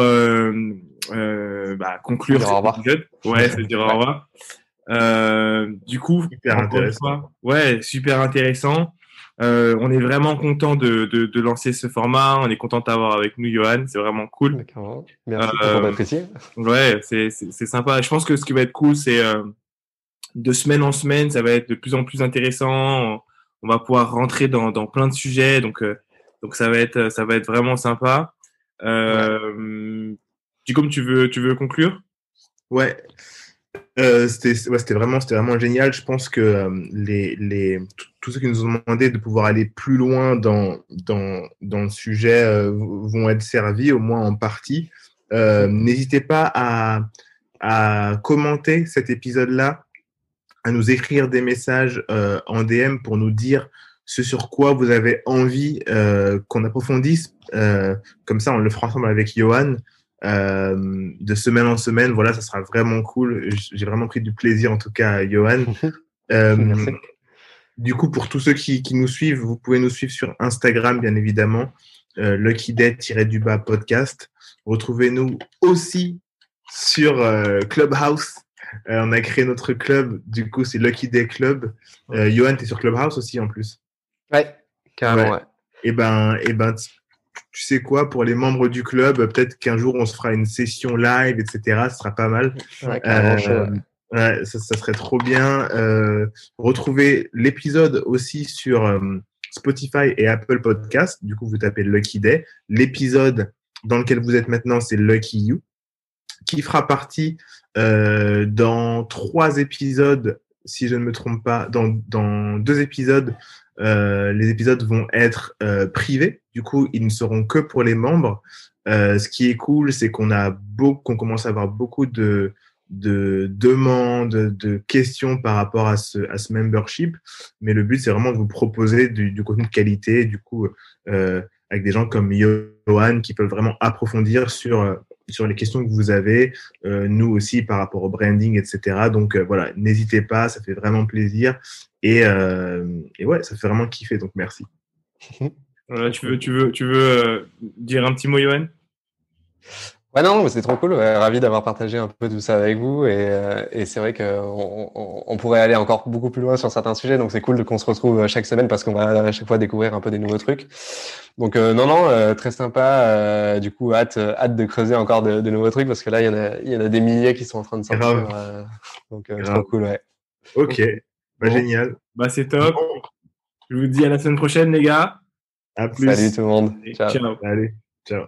bah, conclure cet épisode. Ouais, c'est dire au revoir. du coup, super intéressant. ouais, super intéressant. Euh, on est vraiment content de, de, de, lancer ce format. On est content d'avoir avec nous Johan. C'est vraiment cool. Merci euh, pour l'apprécier. Ouais, c'est sympa. Je pense que ce qui va être cool, c'est euh, de semaine en semaine, ça va être de plus en plus intéressant. On va pouvoir rentrer dans, dans plein de sujets. Donc, euh, donc ça va être, ça va être vraiment sympa. Euh, ouais. comme tu veux, tu veux conclure? Ouais. Euh, c'était ouais, vraiment, vraiment génial. Je pense que euh, les, les, tous ceux qui nous ont demandé de pouvoir aller plus loin dans, dans, dans le sujet euh, vont être servis, au moins en partie. Euh, n'hésitez pas à, à commenter cet épisode-là, à nous écrire des messages en DM pour nous dire ce sur quoi vous avez envie qu'on approfondisse. comme ça, on le fera ensemble avec Johan. Euh, de semaine en semaine. Voilà, ça sera vraiment cool. J'ai vraiment pris du plaisir, en tout cas, Johan. Euh, du coup, pour tous ceux qui, qui, nous suivent, vous pouvez nous suivre sur Instagram, bien évidemment, euh, Lucky Day-du-bas podcast. Retrouvez-nous aussi sur euh, Clubhouse. On a créé notre club, du coup, c'est Lucky Day Club. Johan, tu es sur Clubhouse aussi, en plus. Ouais, carrément, ouais. Et eh ben, et eh ben, tu sais quoi, pour les membres du club, peut-être qu'un jour on se fera une session live, etc. Ce sera pas mal. Ouais, euh, ouais, ça, ça, serait trop bien. Euh, retrouvez l'épisode aussi sur euh, Spotify et Apple Podcast. Du coup, vous tapez Lucky Day. L'épisode dans lequel vous êtes maintenant, c'est Lucky You, qui fera partie euh, dans trois épisodes, si je ne me trompe pas, dans, dans deux épisodes euh, les épisodes vont être euh, privés. Du coup, ils ne seront que pour les membres. Euh, ce qui est cool, c'est qu'on a qu'on commence à avoir beaucoup de, de demandes, de questions par rapport à ce, à ce membership. Mais le but, c'est vraiment de vous proposer du, du contenu de qualité, du coup, avec des gens comme Johan qui peuvent vraiment approfondir sur, sur les questions que vous avez, euh, nous aussi par rapport au branding, etc. Donc euh, voilà, n'hésitez pas, ça fait vraiment plaisir. Et, euh, et, ouais, ça fait vraiment kiffer, donc merci. tu veux, tu veux, tu veux dire un petit mot, Johan Ouais, non, c'est trop cool. ravi d'avoir partagé un peu tout ça avec vous. Et, euh, et c'est vrai qu'on on, on, pourrait aller encore beaucoup plus loin sur certains sujets. Donc, c'est cool qu'on se retrouve chaque semaine parce qu'on va à chaque fois découvrir un peu des nouveaux trucs. Donc, euh, non, non, euh, très sympa. Euh, du coup, hâte, hâte de creuser encore de, de, nouveaux trucs parce que là, il y, en a, il y en a des milliers qui sont en train de sortir. donc, trop cool, ouais. Ok, bah, génial. Bah, c'est top. Je vous dis à la semaine prochaine, les gars. À plus. Salut tout le monde. Ciao. ciao. Allez, ciao.